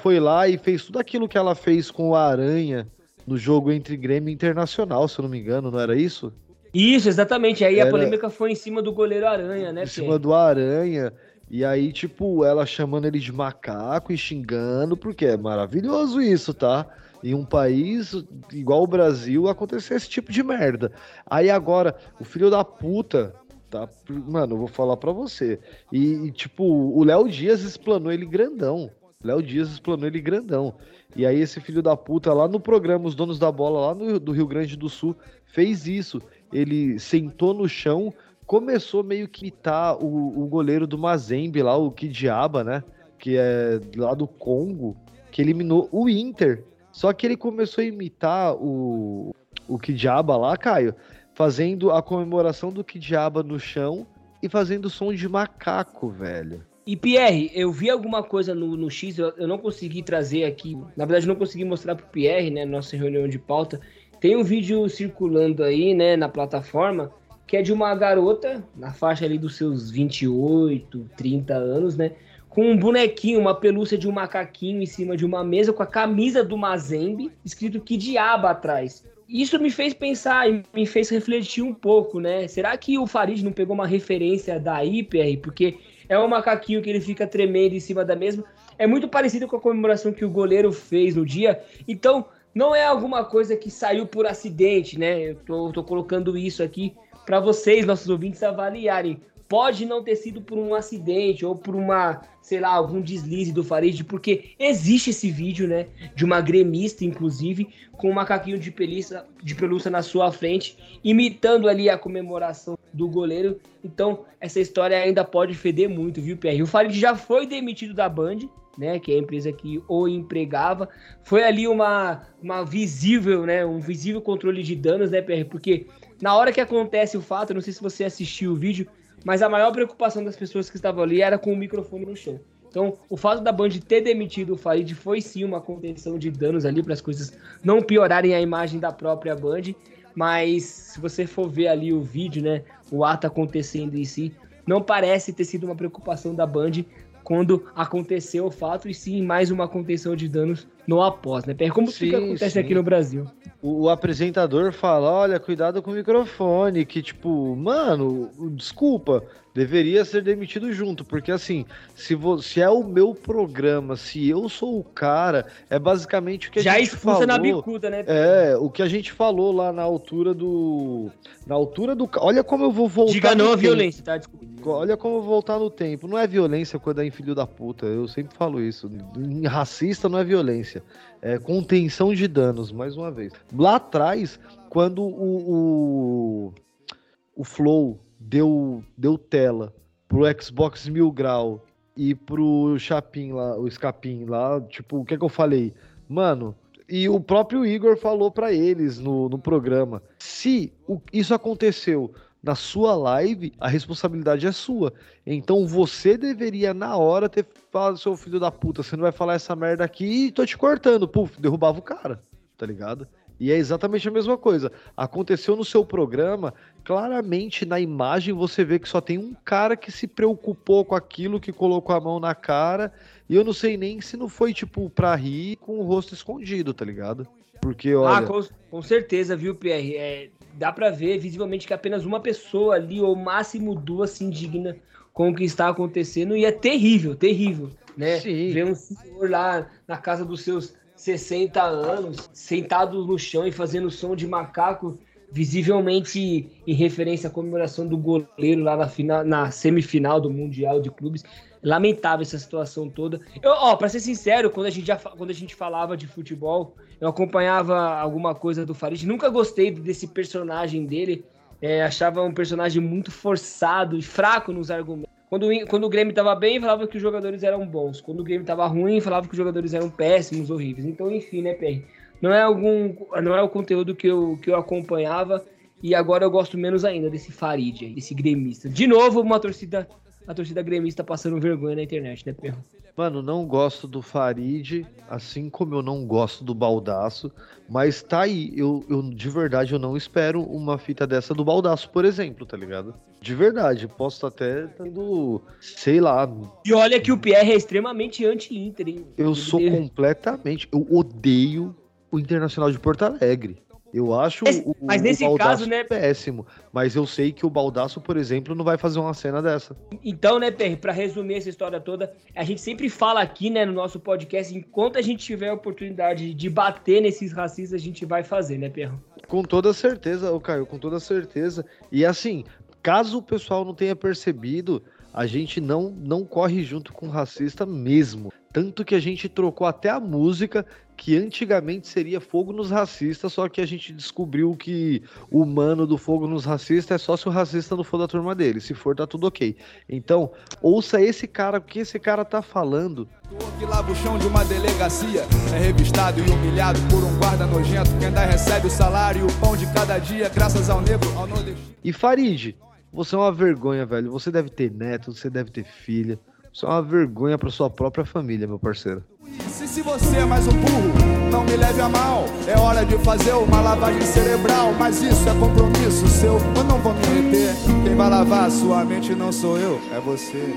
S1: foi lá e fez tudo aquilo que ela fez com o Aranha no jogo entre Grêmio e Internacional, se eu não me engano, não era isso?
S2: Isso, exatamente. Aí era... a polêmica foi em cima do goleiro Aranha, né?
S1: Em cima do Aranha. E aí, tipo, ela chamando ele de macaco e xingando, porque é maravilhoso isso, tá? Em um país igual o Brasil acontecer esse tipo de merda. Aí agora, o filho da puta Tá? Mano, eu vou falar pra você. E, e tipo, o Léo Dias explanou ele grandão. Léo Dias explanou ele grandão. E aí esse filho da puta lá no programa Os Donos da Bola, lá no, do Rio Grande do Sul, fez isso. Ele sentou no chão, começou meio que imitar o, o goleiro do Mazembe lá, o Kidiaba, né? Que é lá do Congo, que eliminou o Inter. Só que ele começou a imitar o, o Kidiaba lá, Caio, fazendo a comemoração do Kidiaba no chão e fazendo som de macaco, velho.
S2: E Pierre, eu vi alguma coisa no, no X, eu, eu, não consegui trazer aqui, na verdade não consegui mostrar pro Pierre, né, nossa reunião de pauta. Tem um vídeo circulando aí, né, na plataforma, que é de uma garota, na faixa ali dos seus 28, 30 anos, né, com um bonequinho, uma pelúcia de um macaquinho em cima de uma mesa com a camisa do Mazembe, escrito que diabo atrás. Isso me fez pensar e me fez refletir um pouco, né? Será que o Farid não pegou uma referência da IPR? Porque é um macaquinho que ele fica tremendo em cima da mesa. É muito parecido com a comemoração que o goleiro fez no dia. Então, não é alguma coisa que saiu por acidente, né? Eu tô, tô colocando isso aqui para vocês, nossos ouvintes, avaliarem. Pode não ter sido por um acidente ou por uma, sei lá, algum deslize do Farid, porque existe esse vídeo, né, de uma gremista, inclusive, com um macaquinho de pelúcia, de pelúcia na sua frente, imitando ali a comemoração do goleiro. Então, essa história ainda pode feder muito, viu, Pierre? O Farid já foi demitido da Band, né, que é a empresa que o empregava. Foi ali uma, uma visível, né, um visível controle de danos, né, Pierre? Porque na hora que acontece o fato, não sei se você assistiu o vídeo, mas a maior preocupação das pessoas que estavam ali era com o microfone no chão. Então, o fato da Band ter demitido o Farid foi sim uma contenção de danos ali para as coisas não piorarem a imagem da própria Band. Mas se você for ver ali o vídeo, né, o ato acontecendo em si, não parece ter sido uma preocupação da Band quando aconteceu o fato, e sim mais uma contenção de danos no após, né? Como sim, que acontece sim. aqui no Brasil?
S1: O, o, apresentador fala: olha, cuidado com o microfone, que tipo, mano, desculpa, deveria ser demitido junto, porque assim, se, se é o meu programa, se eu sou o cara, é basicamente o que a
S2: Já
S1: gente falou. Já
S2: na bicuda, né?
S1: É, o que a gente falou lá na altura do... Na altura do... Olha como eu vou voltar
S2: Diga não a violência, tá? Desculpa.
S1: Olha como eu vou voltar no tempo. Não é violência quando é em filho da puta, eu sempre falo isso. Em racista não é violência, é contenção de danos, mais uma vez. Lá atrás, quando o, o, o Flow deu, deu tela pro Xbox Mil Grau e pro Chapin lá, o Scapin lá, tipo, o que é que eu falei? Mano, e o próprio Igor falou para eles no, no programa: se o, isso aconteceu na sua live, a responsabilidade é sua. Então você deveria, na hora, ter falado, seu filho da puta, você não vai falar essa merda aqui e tô te cortando. Puf, derrubava o cara, tá ligado? E é exatamente a mesma coisa. Aconteceu no seu programa, claramente na imagem você vê que só tem um cara que se preocupou com aquilo, que colocou a mão na cara. E eu não sei nem se não foi, tipo, pra rir com o rosto escondido, tá ligado? Porque, ah, olha.
S2: Ah, com, com certeza, viu, Pierre? É, dá pra ver visivelmente que apenas uma pessoa ali, ou máximo duas, se indigna com o que está acontecendo. E é terrível, terrível, né? Sim. Ver um senhor lá na casa dos seus 60 anos, sentados no chão e fazendo som de macaco, visivelmente em referência à comemoração do goleiro lá na, final, na semifinal do Mundial de Clubes. Lamentável essa situação toda. Eu, ó, pra ser sincero, quando a, gente já, quando a gente falava de futebol, eu acompanhava alguma coisa do Farid. Nunca gostei desse personagem dele. É, achava um personagem muito forçado e fraco nos argumentos. Quando, quando o Grêmio tava bem, falava que os jogadores eram bons. Quando o Grêmio tava ruim, falava que os jogadores eram péssimos, horríveis. Então, enfim, né, PR? Não é algum. Não é o conteúdo que eu, que eu acompanhava. E agora eu gosto menos ainda desse Farid, desse gremista. De novo, uma torcida. A torcida gremista passando vergonha na internet, né, Perro?
S1: Mano, não gosto do Farid, assim como eu não gosto do Baldaço, mas tá aí. Eu, eu de verdade eu não espero uma fita dessa do Baldaço, por exemplo, tá ligado? De verdade, posso até tendo, sei lá.
S2: E olha que o Pierre é extremamente anti-Inter, hein?
S1: Eu sou completamente, eu odeio o Internacional de Porto Alegre. Eu acho
S2: mas, o, mas nesse o caso, né,
S1: péssimo. Mas eu sei que o Baldaço, por exemplo, não vai fazer uma cena dessa.
S2: Então, né, Per, para resumir essa história toda, a gente sempre fala aqui, né, no nosso podcast, enquanto a gente tiver a oportunidade de bater nesses racistas, a gente vai fazer, né, Perro?
S1: Com toda certeza, o Caio, com toda certeza. E assim, caso o pessoal não tenha percebido, a gente não, não corre junto com o racista mesmo. Tanto que a gente trocou até a música, que antigamente seria Fogo nos Racistas, só que a gente descobriu que o mano do Fogo nos Racistas é só se o racista não for da turma dele. Se for, tá tudo ok. Então, ouça esse cara, o que esse cara tá falando.
S3: Que chão de uma delegacia é revistado e humilhado por um guarda nojento que ainda recebe o salário e o pão de cada dia, graças ao negro, ao nordestino.
S1: E Farid, você é uma vergonha, velho. Você deve ter neto, você deve ter filha. Isso é uma vergonha para sua própria família, meu parceiro.
S3: Se, se você é mais um burro, não me leve a mal. É hora de fazer uma lavagem cerebral. Mas isso é compromisso seu, eu não vou me meter. Quem vai lavar a sua mente não sou eu, é você.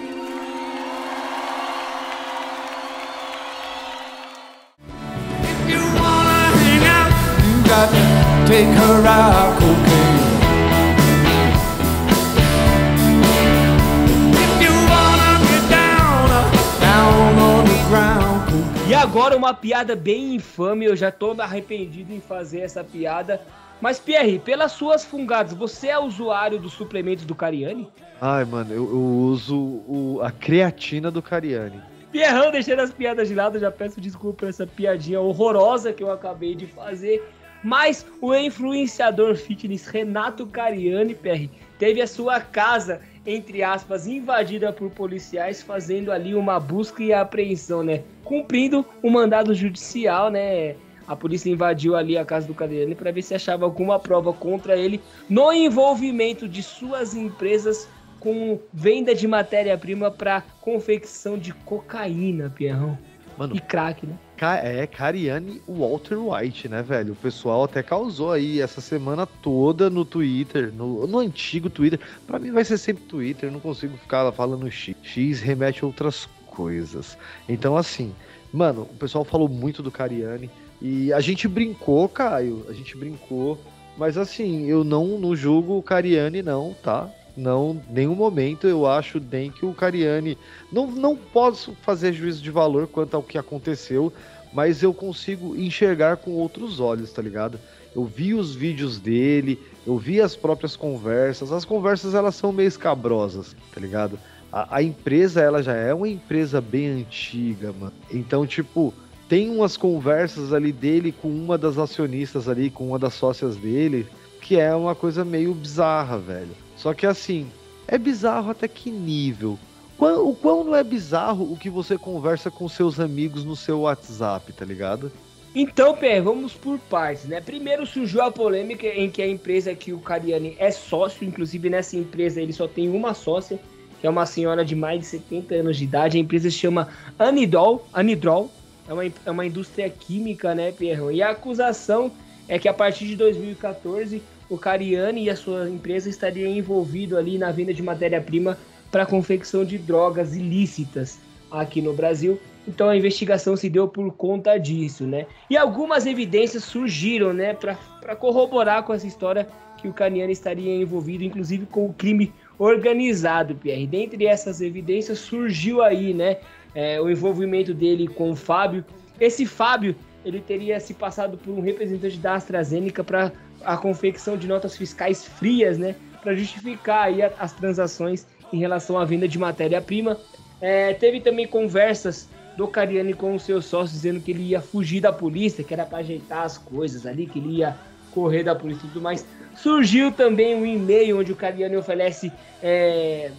S3: If you wanna hang out, you got to take her out
S2: agora uma piada bem infame, eu já tô arrependido em fazer essa piada. Mas, Pierre, pelas suas fungadas, você é usuário dos suplementos do Cariani?
S1: Ai, mano, eu, eu uso o, a creatina do Cariani.
S2: Pierrão, deixando as piadas de lado, já peço desculpa por essa piadinha horrorosa que eu acabei de fazer. Mas o influenciador fitness Renato Cariani, Pierre, teve a sua casa entre aspas, invadida por policiais, fazendo ali uma busca e apreensão, né? Cumprindo o um mandado judicial, né? A polícia invadiu ali a casa do Cadeirani para ver se achava alguma prova contra ele no envolvimento de suas empresas com venda de matéria-prima para confecção de cocaína, Pierrão. Mano, e crack, né?
S1: É, Cariane Walter White, né, velho? O pessoal até causou aí essa semana toda no Twitter, no, no antigo Twitter. Para mim vai ser sempre Twitter, não consigo ficar falando X. X remete a outras coisas. Então, assim, mano, o pessoal falou muito do Cariane. E a gente brincou, Caio, a gente brincou. Mas assim, eu não, não julgo o Cariani, não, tá? Não, nenhum momento eu acho nem que o Cariani. Não, não posso fazer juízo de valor quanto ao que aconteceu, mas eu consigo enxergar com outros olhos, tá ligado? Eu vi os vídeos dele, eu vi as próprias conversas. As conversas elas são meio escabrosas, tá ligado? A, a empresa ela já é uma empresa bem antiga, mano. Então, tipo, tem umas conversas ali dele com uma das acionistas ali, com uma das sócias dele, que é uma coisa meio bizarra, velho. Só que assim, é bizarro até que nível? O quão não é bizarro o que você conversa com seus amigos no seu WhatsApp, tá ligado?
S2: Então, Pé, vamos por partes, né? Primeiro surgiu a polêmica em que a empresa que o Cariani é sócio, inclusive nessa empresa ele só tem uma sócia, que é uma senhora de mais de 70 anos de idade. A empresa se chama Anidol, Anidrol, é uma, é uma indústria química, né, Pierrão? E a acusação é que a partir de 2014 o Cariani e a sua empresa estariam envolvidos ali na venda de matéria-prima para confecção de drogas ilícitas aqui no Brasil. Então a investigação se deu por conta disso, né? E algumas evidências surgiram, né, para corroborar com essa história que o Cariani estaria envolvido, inclusive com o crime organizado, Pierre. Dentre essas evidências surgiu aí, né, é, o envolvimento dele com o Fábio. Esse Fábio, ele teria se passado por um representante da AstraZeneca para a confecção de notas fiscais frias, né, para justificar aí as transações em relação à venda de matéria-prima. É, teve também conversas do Cariani com os seus sócios dizendo que ele ia fugir da polícia, que era para ajeitar as coisas ali, que ele ia correr da polícia e tudo mais. Surgiu também um e-mail onde o Cariani oferece é,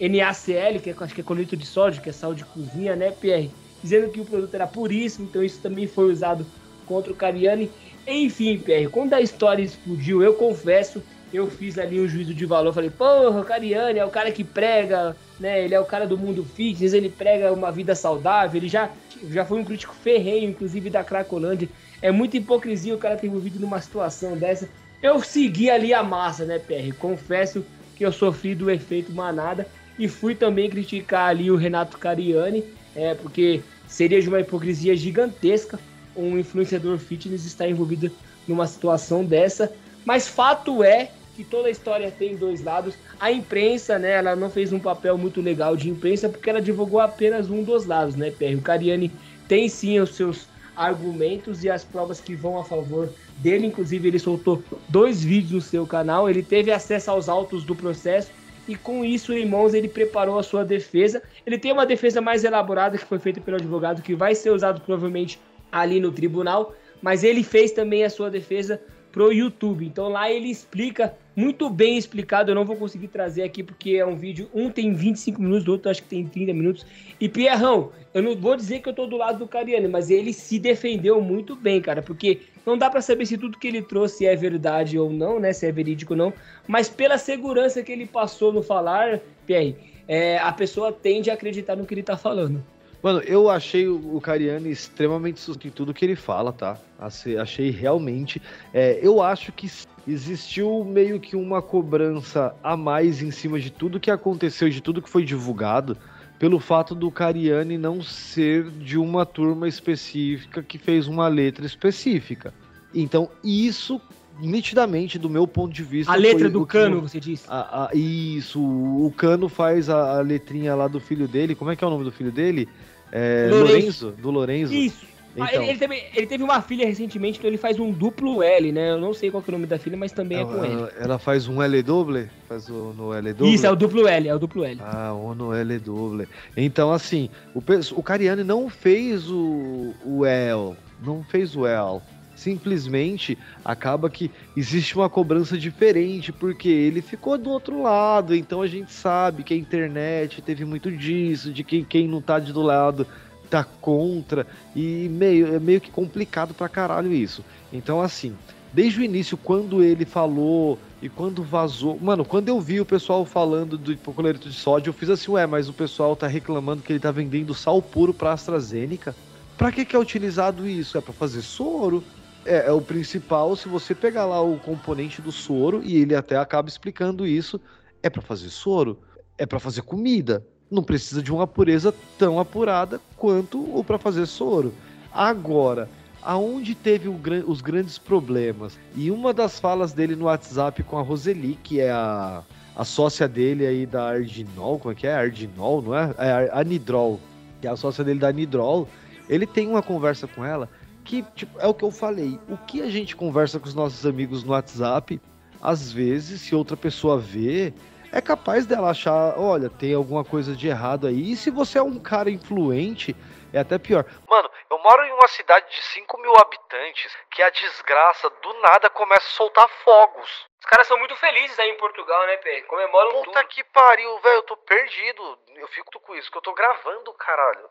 S2: NaCl, que é, acho que é colito de sódio, que é sal de cozinha, né, Pierre? Dizendo que o produto era puríssimo, então isso também foi usado contra o Cariani. Enfim, PR, quando a história explodiu, eu confesso, eu fiz ali um juízo de valor. Falei, porra, o Cariani é o cara que prega, né? Ele é o cara do mundo fitness, ele prega uma vida saudável, ele já, já foi um crítico ferrenho, inclusive da Cracolândia. É muita hipocrisia o cara ter envolvido numa situação dessa. Eu segui ali a massa, né, PR? Confesso que eu sofri do efeito manada e fui também criticar ali o Renato Cariani, é, porque seria de uma hipocrisia gigantesca um influenciador fitness está envolvido numa situação dessa. Mas fato é que toda a história tem dois lados. A imprensa, né, ela não fez um papel muito legal de imprensa porque ela divulgou apenas um dos lados, né, Pierre? O Cariani tem sim os seus argumentos e as provas que vão a favor dele. Inclusive, ele soltou dois vídeos no seu canal. Ele teve acesso aos autos do processo e com isso em mãos ele preparou a sua defesa. Ele tem uma defesa mais elaborada que foi feita pelo advogado que vai ser usado provavelmente ali no tribunal, mas ele fez também a sua defesa pro YouTube. Então lá ele explica muito bem explicado. Eu não vou conseguir trazer aqui porque é um vídeo. Um tem 25 minutos, outro acho que tem 30 minutos. E Pierrão, eu não vou dizer que eu tô do lado do Cariani, mas ele se defendeu muito bem, cara, porque não dá para saber se tudo que ele trouxe é verdade ou não, né? Se é verídico ou não. Mas pela segurança que ele passou no falar, Pierre, é, a pessoa tende a acreditar no que ele tá falando.
S1: Mano, eu achei o Cariani extremamente susto em tudo que ele fala, tá? Achei realmente. É, eu acho que existiu meio que uma cobrança a mais em cima de tudo que aconteceu, de tudo que foi divulgado, pelo fato do Cariani não ser de uma turma específica que fez uma letra específica. Então, isso nitidamente, do meu ponto de vista.
S2: A letra do Cano, você disse?
S1: A, a, isso, o Cano faz a, a, letrinha lá do filho dele. Como é que é o nome do filho dele? É, Lorenzo. Do Lorenzo.
S2: Isso. Ah, então. ele, ele, teve, ele, teve, uma filha recentemente, então ele faz um duplo L, né? Eu não sei qual é o nome da filha, mas também ela, é com L.
S1: Ela faz um L doble? Faz o, no L doble?
S2: Isso, é o duplo L, é o duplo L.
S1: Ah, o no L doble. Então, assim, o, o Cariani não fez o, o L, não fez o L. Simplesmente acaba que existe uma cobrança diferente, porque ele ficou do outro lado, então a gente sabe que a internet teve muito disso, de que quem não tá de do lado tá contra e meio, é meio que complicado pra caralho isso. Então, assim, desde o início, quando ele falou e quando vazou. Mano, quando eu vi o pessoal falando do hipoclorito de sódio, eu fiz assim, ué, mas o pessoal tá reclamando que ele tá vendendo sal puro pra AstraZeneca. Pra que, que é utilizado isso? É para fazer soro? É, é, o principal, se você pegar lá o componente do soro, e ele até acaba explicando isso, é para fazer soro, é para fazer comida não precisa de uma pureza tão apurada quanto o para fazer soro. Agora, aonde teve o, os grandes problemas? E uma das falas dele no WhatsApp com a Roseli, que é a, a sócia dele aí da Ardinol, como é que é? Ardinol, não é? É a Nidrol, que é a sócia dele da Nidrol. Ele tem uma conversa com ela que, tipo, é o que eu falei. O que a gente conversa com os nossos amigos no WhatsApp, às vezes, se outra pessoa vê, é capaz dela achar, olha, tem alguma coisa de errado aí. E se você é um cara influente, é até pior.
S6: Mano, eu moro em uma cidade de 5 mil habitantes que a desgraça do nada começa a soltar fogos.
S2: Os caras são muito felizes aí em Portugal, né, Pé? Comemoram Puta tudo.
S6: Puta que pariu, velho, eu tô perdido. Eu fico com isso, que eu tô gravando, caralho.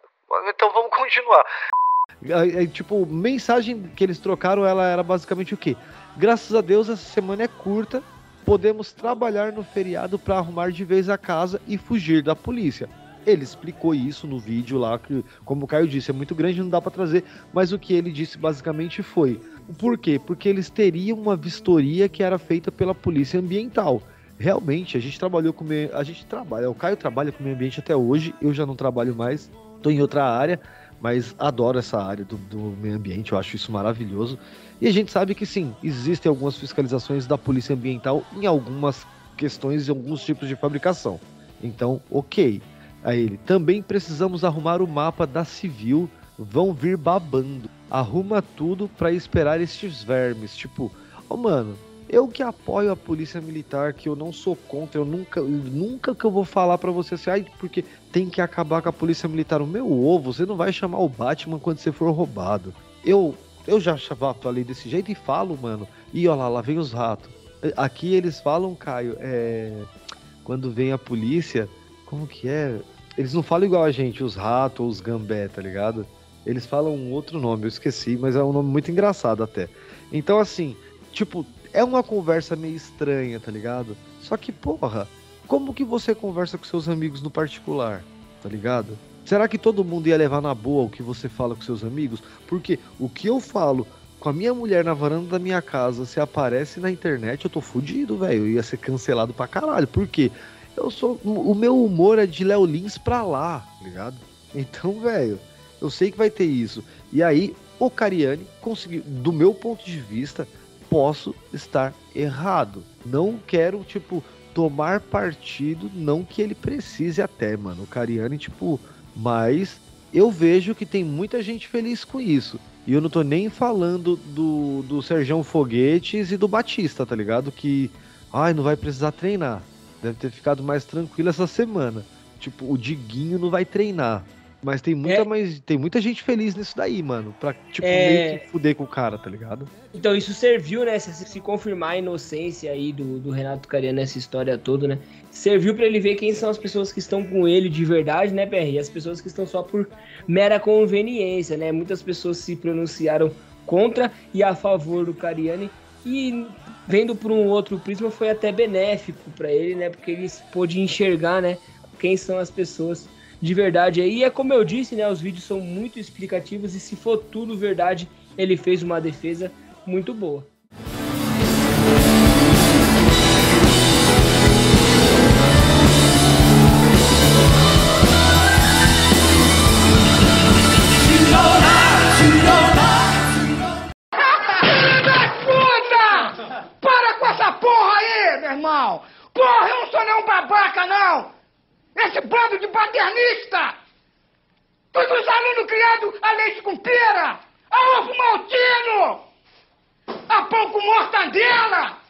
S6: Então vamos continuar.
S1: É, tipo, mensagem que eles trocaram, ela era basicamente o quê? Graças a Deus essa semana é curta, podemos trabalhar no feriado para arrumar de vez a casa e fugir da polícia. Ele explicou isso no vídeo lá, que, como o Caio disse, é muito grande, não dá para trazer, mas o que ele disse basicamente foi: por quê? Porque eles teriam uma vistoria que era feita pela polícia ambiental. Realmente, a gente trabalhou com. A gente trabalha, o Caio trabalha com meio ambiente até hoje, eu já não trabalho mais, estou em outra área, mas adoro essa área do, do meio ambiente, eu acho isso maravilhoso. E a gente sabe que sim, existem algumas fiscalizações da Polícia Ambiental em algumas questões e alguns tipos de fabricação. Então, ok. A ele, também precisamos arrumar o mapa da Civil, vão vir babando. Arruma tudo para esperar estes vermes. Tipo, oh, mano, eu que apoio a polícia militar, que eu não sou contra, eu nunca, nunca que eu vou falar para você assim, ai, porque tem que acabar com a polícia militar. O meu ovo, você não vai chamar o Batman quando você for roubado. Eu eu já falei desse jeito e falo, mano. E olha lá, lá vem os ratos. Aqui eles falam, Caio, é. Quando vem a polícia, como que é? Eles não falam igual a gente, os ratos ou os gambé, tá ligado? Eles falam um outro nome, eu esqueci, mas é um nome muito engraçado até. Então, assim, tipo, é uma conversa meio estranha, tá ligado? Só que, porra, como que você conversa com seus amigos no particular, tá ligado? Será que todo mundo ia levar na boa o que você fala com seus amigos? Porque o que eu falo com a minha mulher na varanda da minha casa, se aparece na internet, eu tô fudido, velho. Ia ser cancelado pra caralho. Por quê? Eu sou. O meu humor é de Léo Lins pra lá, tá ligado? Então, velho, eu sei que vai ter isso. E aí, o Cariani conseguiu, do meu ponto de vista, posso estar errado. Não quero, tipo, tomar partido, não que ele precise até, mano. O Cariani, tipo, mas eu vejo que tem muita gente feliz com isso. E eu não tô nem falando do, do Serjão Foguetes e do Batista, tá ligado? Que, ai, não vai precisar treinar. Deve ter ficado mais tranquilo essa semana. Tipo, o Diguinho não vai treinar. Mas tem muita, é... mais, tem muita gente feliz nisso daí, mano. Pra, tipo, é... meio que fuder com o cara, tá ligado?
S2: Então, isso serviu, né? Se, se confirmar a inocência aí do, do Renato Cariano nessa história toda, né? Serviu para ele ver quem são as pessoas que estão com ele de verdade, né, PR? E as pessoas que estão só por mera conveniência, né? Muitas pessoas se pronunciaram contra e a favor do Cariani. E vendo por um outro prisma foi até benéfico para ele, né? Porque ele pôde enxergar, né? Quem são as pessoas de verdade aí. E é como eu disse, né? Os vídeos são muito explicativos e se for tudo verdade, ele fez uma defesa muito boa.
S7: Para com essa porra aí, meu irmão! Porra, eu não sou nenhum babaca, não! Esse bando de paternista! Todos os alunos criados a leite com pera! A ovo maltino! A pão com mortadela!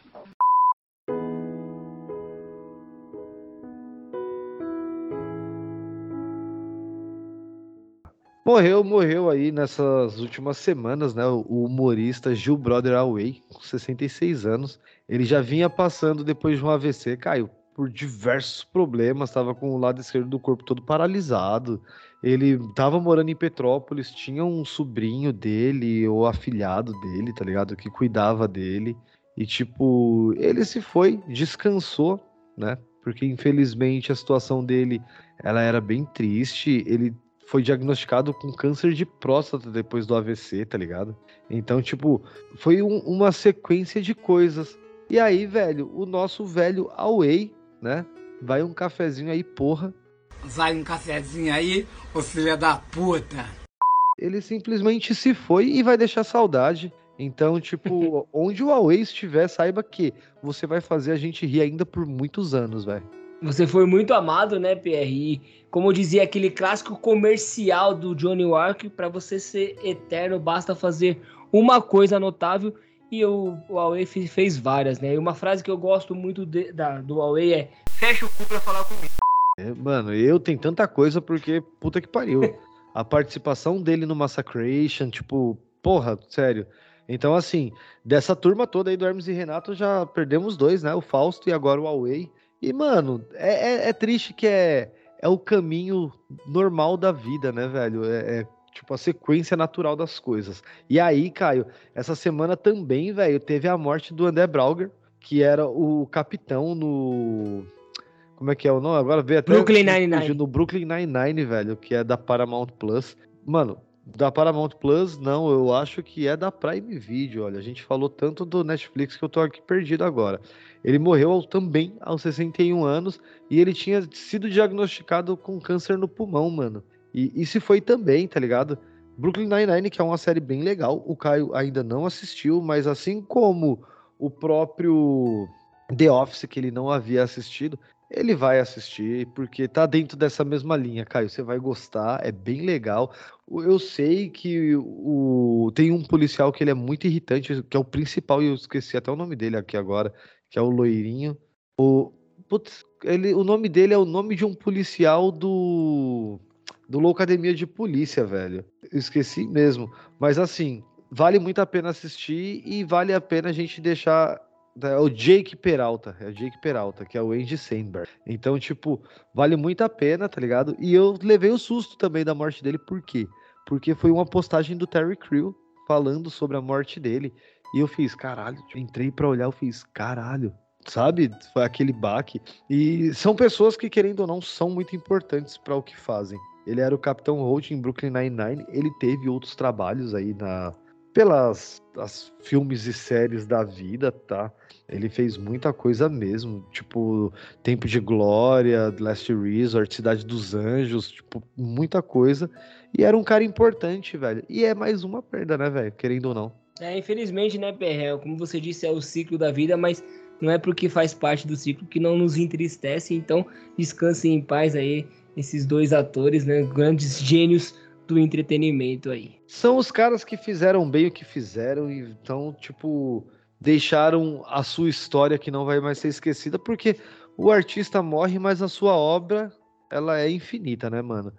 S1: Morreu, morreu aí nessas últimas semanas, né? O humorista Gil Brother Away, com 66 anos. Ele já vinha passando depois de um AVC, caiu por diversos problemas, estava com o lado esquerdo do corpo todo paralisado. Ele estava morando em Petrópolis, tinha um sobrinho dele ou afilhado dele, tá ligado? Que cuidava dele. E tipo, ele se foi, descansou, né? Porque infelizmente a situação dele, ela era bem triste. Ele foi diagnosticado com câncer de próstata depois do AVC, tá ligado? Então, tipo, foi um, uma sequência de coisas. E aí, velho, o nosso velho Away né? Vai um cafezinho aí, porra.
S7: Vai um cafezinho aí, ô filha da puta.
S1: Ele simplesmente se foi e vai deixar saudade. Então, tipo, onde o Huawei estiver, saiba que você vai fazer a gente rir ainda por muitos anos, velho.
S2: Você foi muito amado, né, PRI? Como dizia aquele clássico comercial do Johnny Walker, para você ser eterno, basta fazer uma coisa notável e o, o Huawei fez várias, né? E uma frase que eu gosto muito de, da, do Huawei é: fecha o cu pra falar comigo.
S1: É, mano, eu tenho tanta coisa porque puta que pariu. A participação dele no Massacration, tipo, porra, sério. Então, assim, dessa turma toda aí do Hermes e Renato, já perdemos dois, né? O Fausto e agora o Huawei. E, mano, é, é, é triste que é, é o caminho normal da vida, né, velho? É, é tipo, a sequência natural das coisas. E aí, Caio, essa semana também, velho, teve a morte do André Brauger, que era o capitão no. Como é que é o nome? Agora veio até.
S2: Brooklyn Nine-Nine.
S1: No Brooklyn Nine-Nine, velho, que é da Paramount Plus. Mano, da Paramount Plus, não, eu acho que é da Prime Video. Olha, a gente falou tanto do Netflix que eu tô aqui perdido agora. Ele morreu também aos 61 anos e ele tinha sido diagnosticado com câncer no pulmão, mano. E, e se foi também, tá ligado? Brooklyn Nine-Nine, que é uma série bem legal, o Caio ainda não assistiu, mas assim como o próprio The Office, que ele não havia assistido, ele vai assistir, porque tá dentro dessa mesma linha, Caio. Você vai gostar, é bem legal. Eu sei que o tem um policial que ele é muito irritante, que é o principal, e eu esqueci até o nome dele aqui agora, que é o Loirinho. O, putz, ele, o nome dele é o nome de um policial do do Loucademia de Polícia, velho. Esqueci mesmo. Mas assim, vale muito a pena assistir e vale a pena a gente deixar. É o Jake Peralta, é o Jake Peralta, que é o Andy Sandberg. Então, tipo, vale muito a pena, tá ligado? E eu levei o susto também da morte dele, por quê? Porque foi uma postagem do Terry Crew falando sobre a morte dele. E eu fiz, caralho, entrei para olhar, eu fiz, caralho, sabe? Foi aquele baque. E são pessoas que, querendo ou não, são muito importantes para o que fazem. Ele era o Capitão Holt em Brooklyn Nine-Nine. Ele teve outros trabalhos aí na pelas as filmes e séries da vida, tá? Ele fez muita coisa mesmo, tipo Tempo de Glória, Last Resort, Cidade dos Anjos, tipo muita coisa. E era um cara importante, velho. E é mais uma perda, né, velho? Querendo ou não.
S2: É, infelizmente, né, Perrel? Como você disse, é o ciclo da vida, mas não é porque faz parte do ciclo que não nos entristece. Então, descanse em paz aí esses dois atores, né, grandes gênios do entretenimento aí.
S1: São os caras que fizeram bem o que fizeram, então, tipo, deixaram a sua história que não vai mais ser esquecida, porque o artista morre, mas a sua obra, ela é infinita, né, mano?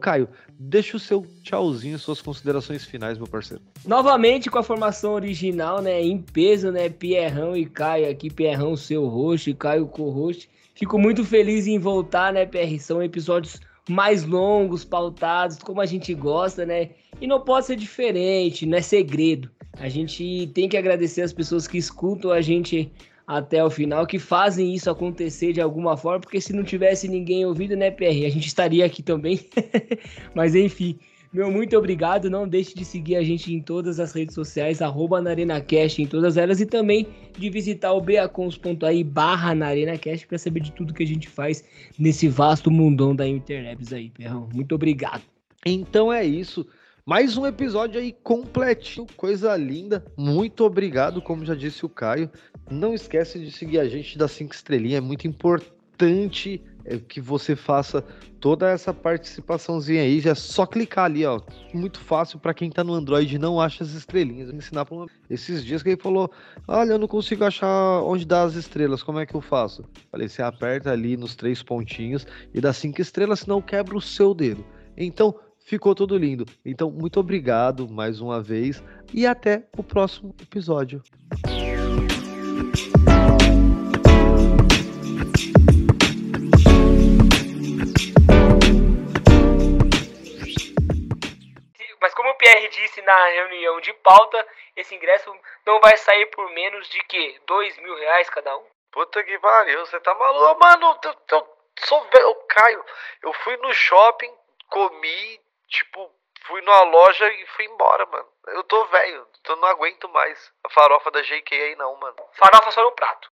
S1: Caio, deixa o seu tchauzinho, suas considerações finais, meu parceiro.
S2: Novamente com a formação original, né? Em peso, né? Pierrão e Caio aqui, Pierrão, seu host, Caio co-host. Fico muito feliz em voltar, né, PR? São episódios mais longos, pautados, como a gente gosta, né? E não pode ser diferente, não é segredo. A gente tem que agradecer as pessoas que escutam a gente até o final, que fazem isso acontecer de alguma forma, porque se não tivesse ninguém ouvido, né, PR, a gente estaria aqui também. Mas enfim, meu muito obrigado. Não deixe de seguir a gente em todas as redes sociais, arroba NarenaCast em todas elas, e também de visitar o beacons.ai barra NarenaCast para saber de tudo que a gente faz nesse vasto mundão da internet aí, Perrão. Muito obrigado.
S1: Então é isso. Mais um episódio aí completinho, coisa linda. Muito obrigado, como já disse o Caio. Não esquece de seguir a gente das cinco estrelinhas, é muito importante é, que você faça toda essa participaçãozinha aí. Já é só clicar ali, ó. Muito fácil para quem tá no Android e não acha as estrelinhas. Vou ensinar pra uma... esses dias que ele falou: Olha, eu não consigo achar onde dá as estrelas, como é que eu faço? Falei: Você aperta ali nos três pontinhos e dá cinco estrelas, senão quebra o seu dedo. Então, ficou tudo lindo. Então, muito obrigado mais uma vez e até o próximo episódio.
S2: Pierre disse na reunião de pauta, esse ingresso não vai sair por menos de que? Dois mil reais cada um?
S6: Puta que pariu, você tá maluco? Mano, eu, eu sou velho, eu caio. Eu fui no shopping, comi, Tipo, fui numa loja e fui embora, mano. Eu tô velho, eu não aguento mais a farofa da JK aí não, mano.
S2: Farofa só no prato.